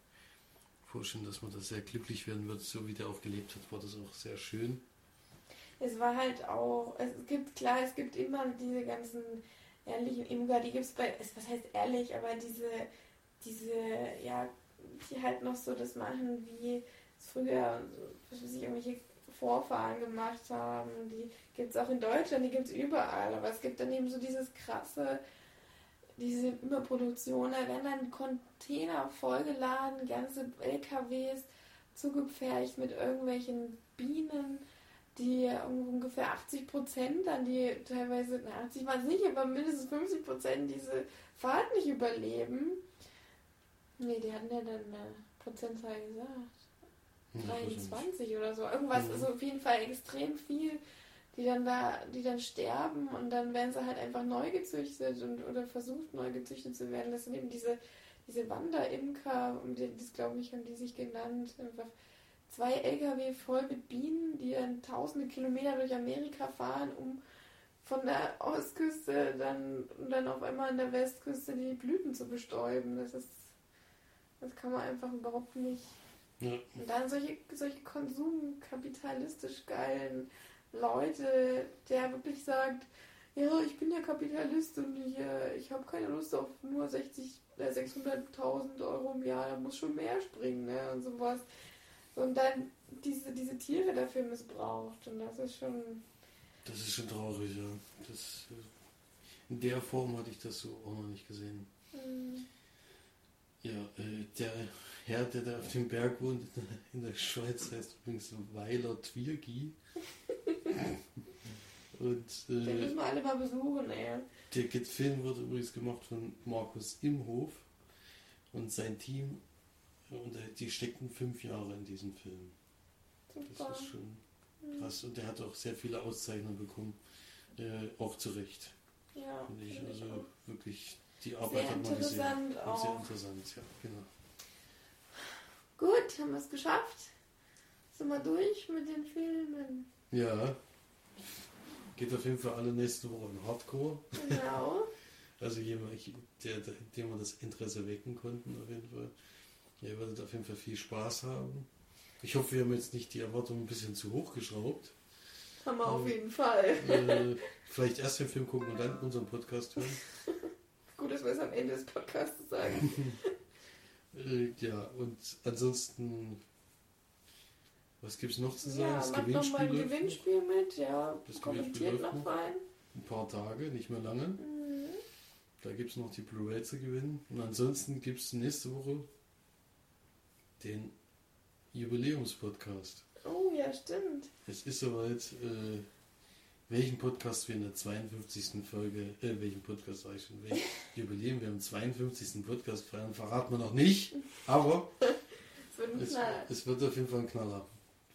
vorstellen, dass man da sehr glücklich werden wird, so wie der auch gelebt hat, war das auch sehr schön. Es war halt auch, es gibt klar, es gibt immer diese ganzen ehrlichen Imker, die gibt es bei, was heißt ehrlich, aber diese, diese, ja, die halt noch so das machen, wie es früher, was weiß ich, irgendwelche Vorfahren gemacht haben. Die gibt es auch in Deutschland, die gibt es überall, aber es gibt dann eben so dieses krasse, diese Überproduktion, da werden dann Container vollgeladen, ganze LKWs zugepfercht mit irgendwelchen Bienen, die ungefähr 80 Prozent dann die teilweise, 80 waren es nicht, aber mindestens 50 Prozent diese Fahrt nicht überleben. Nee, die hatten ja dann eine Prozentzahl gesagt. 23 oder so. Irgendwas mhm. ist auf jeden Fall extrem viel die dann da, die dann sterben und dann werden sie halt einfach neu gezüchtet und oder versucht neu gezüchtet zu werden. Das sind eben diese, diese Wanderimker, um die, das glaube ich, haben die sich genannt. Einfach zwei LKW voll mit Bienen, die dann tausende Kilometer durch Amerika fahren, um von der Ostküste dann und dann auf einmal an der Westküste die Blüten zu bestäuben. Das ist das kann man einfach überhaupt nicht. Ja. Und dann solche, solche konsumkapitalistisch geilen Leute, der wirklich sagt, ja, ich bin ja Kapitalist und ich, äh, ich habe keine Lust auf nur 60, äh, 600.000 Euro im Jahr, da muss schon mehr springen ne, und sowas. Und dann diese, diese Tiere dafür missbraucht und das ist schon... Das ist schon traurig, ja. Das, äh, in der Form hatte ich das so auch noch nicht gesehen. Mhm. Ja, äh, der Herr, der da auf dem Berg wohnt, in der Schweiz, heißt übrigens Weiler Twirgi. Und, äh, Den müssen wir alle mal besuchen, ey. Der Film wird übrigens gemacht von Markus Imhof und sein Team. Und die stecken fünf Jahre in diesem Film. Super. Das ist schon krass. Und der hat auch sehr viele Auszeichnungen bekommen. Äh, auch zu Recht. Ja. Finde ich. Also ich wirklich, die Arbeit sehr hat man gesehen. Auch. Sehr interessant, ja, genau. Gut, haben wir es geschafft. Sind wir durch mit den Filmen. Ja. Geht auf jeden Fall alle nächste Woche in Hardcore. Genau. also jemand, der, der, dem wir das Interesse wecken konnten, auf jeden Fall. ihr werdet auf jeden Fall viel Spaß haben. Ich hoffe, wir haben jetzt nicht die Erwartungen ein bisschen zu hoch geschraubt. Haben wir auf jeden Fall. Äh, vielleicht erst den Film gucken und dann unseren Podcast hören. Gut, dass wir es am Ende des Podcasts sagen. Äh, ja, und ansonsten, was gibt es noch zu sagen? Ja, das macht noch mal ein Gewinnspiel mit. Ja, Das kommentiert noch rein. Ein paar Tage, nicht mehr lange. Mhm. Da gibt es noch die Blu-ray zu gewinnen. Und ansonsten gibt es nächste Woche den Jubiläumspodcast. Oh, ja, stimmt. Es ist soweit, äh, welchen Podcast wir in der 52. Folge, äh, welchen Podcast sag ich schon, welchen Jubiläum wir am 52. Podcast feiern, verraten wir noch nicht, aber Es es wird auf jeden Fall ein Knaller.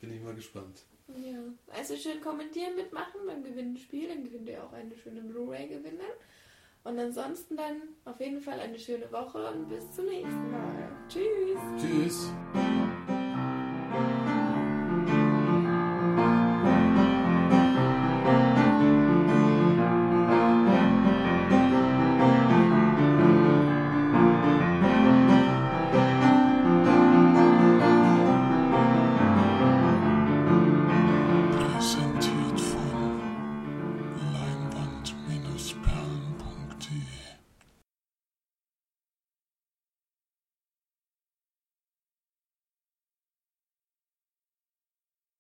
Bin ich mal gespannt. Ja. Also schön kommentieren, mitmachen beim Gewinnspiel. Dann gewinnt ihr auch eine schöne Blu-ray gewinnen. Und ansonsten dann auf jeden Fall eine schöne Woche und bis zum nächsten Mal. Tschüss. Tschüss!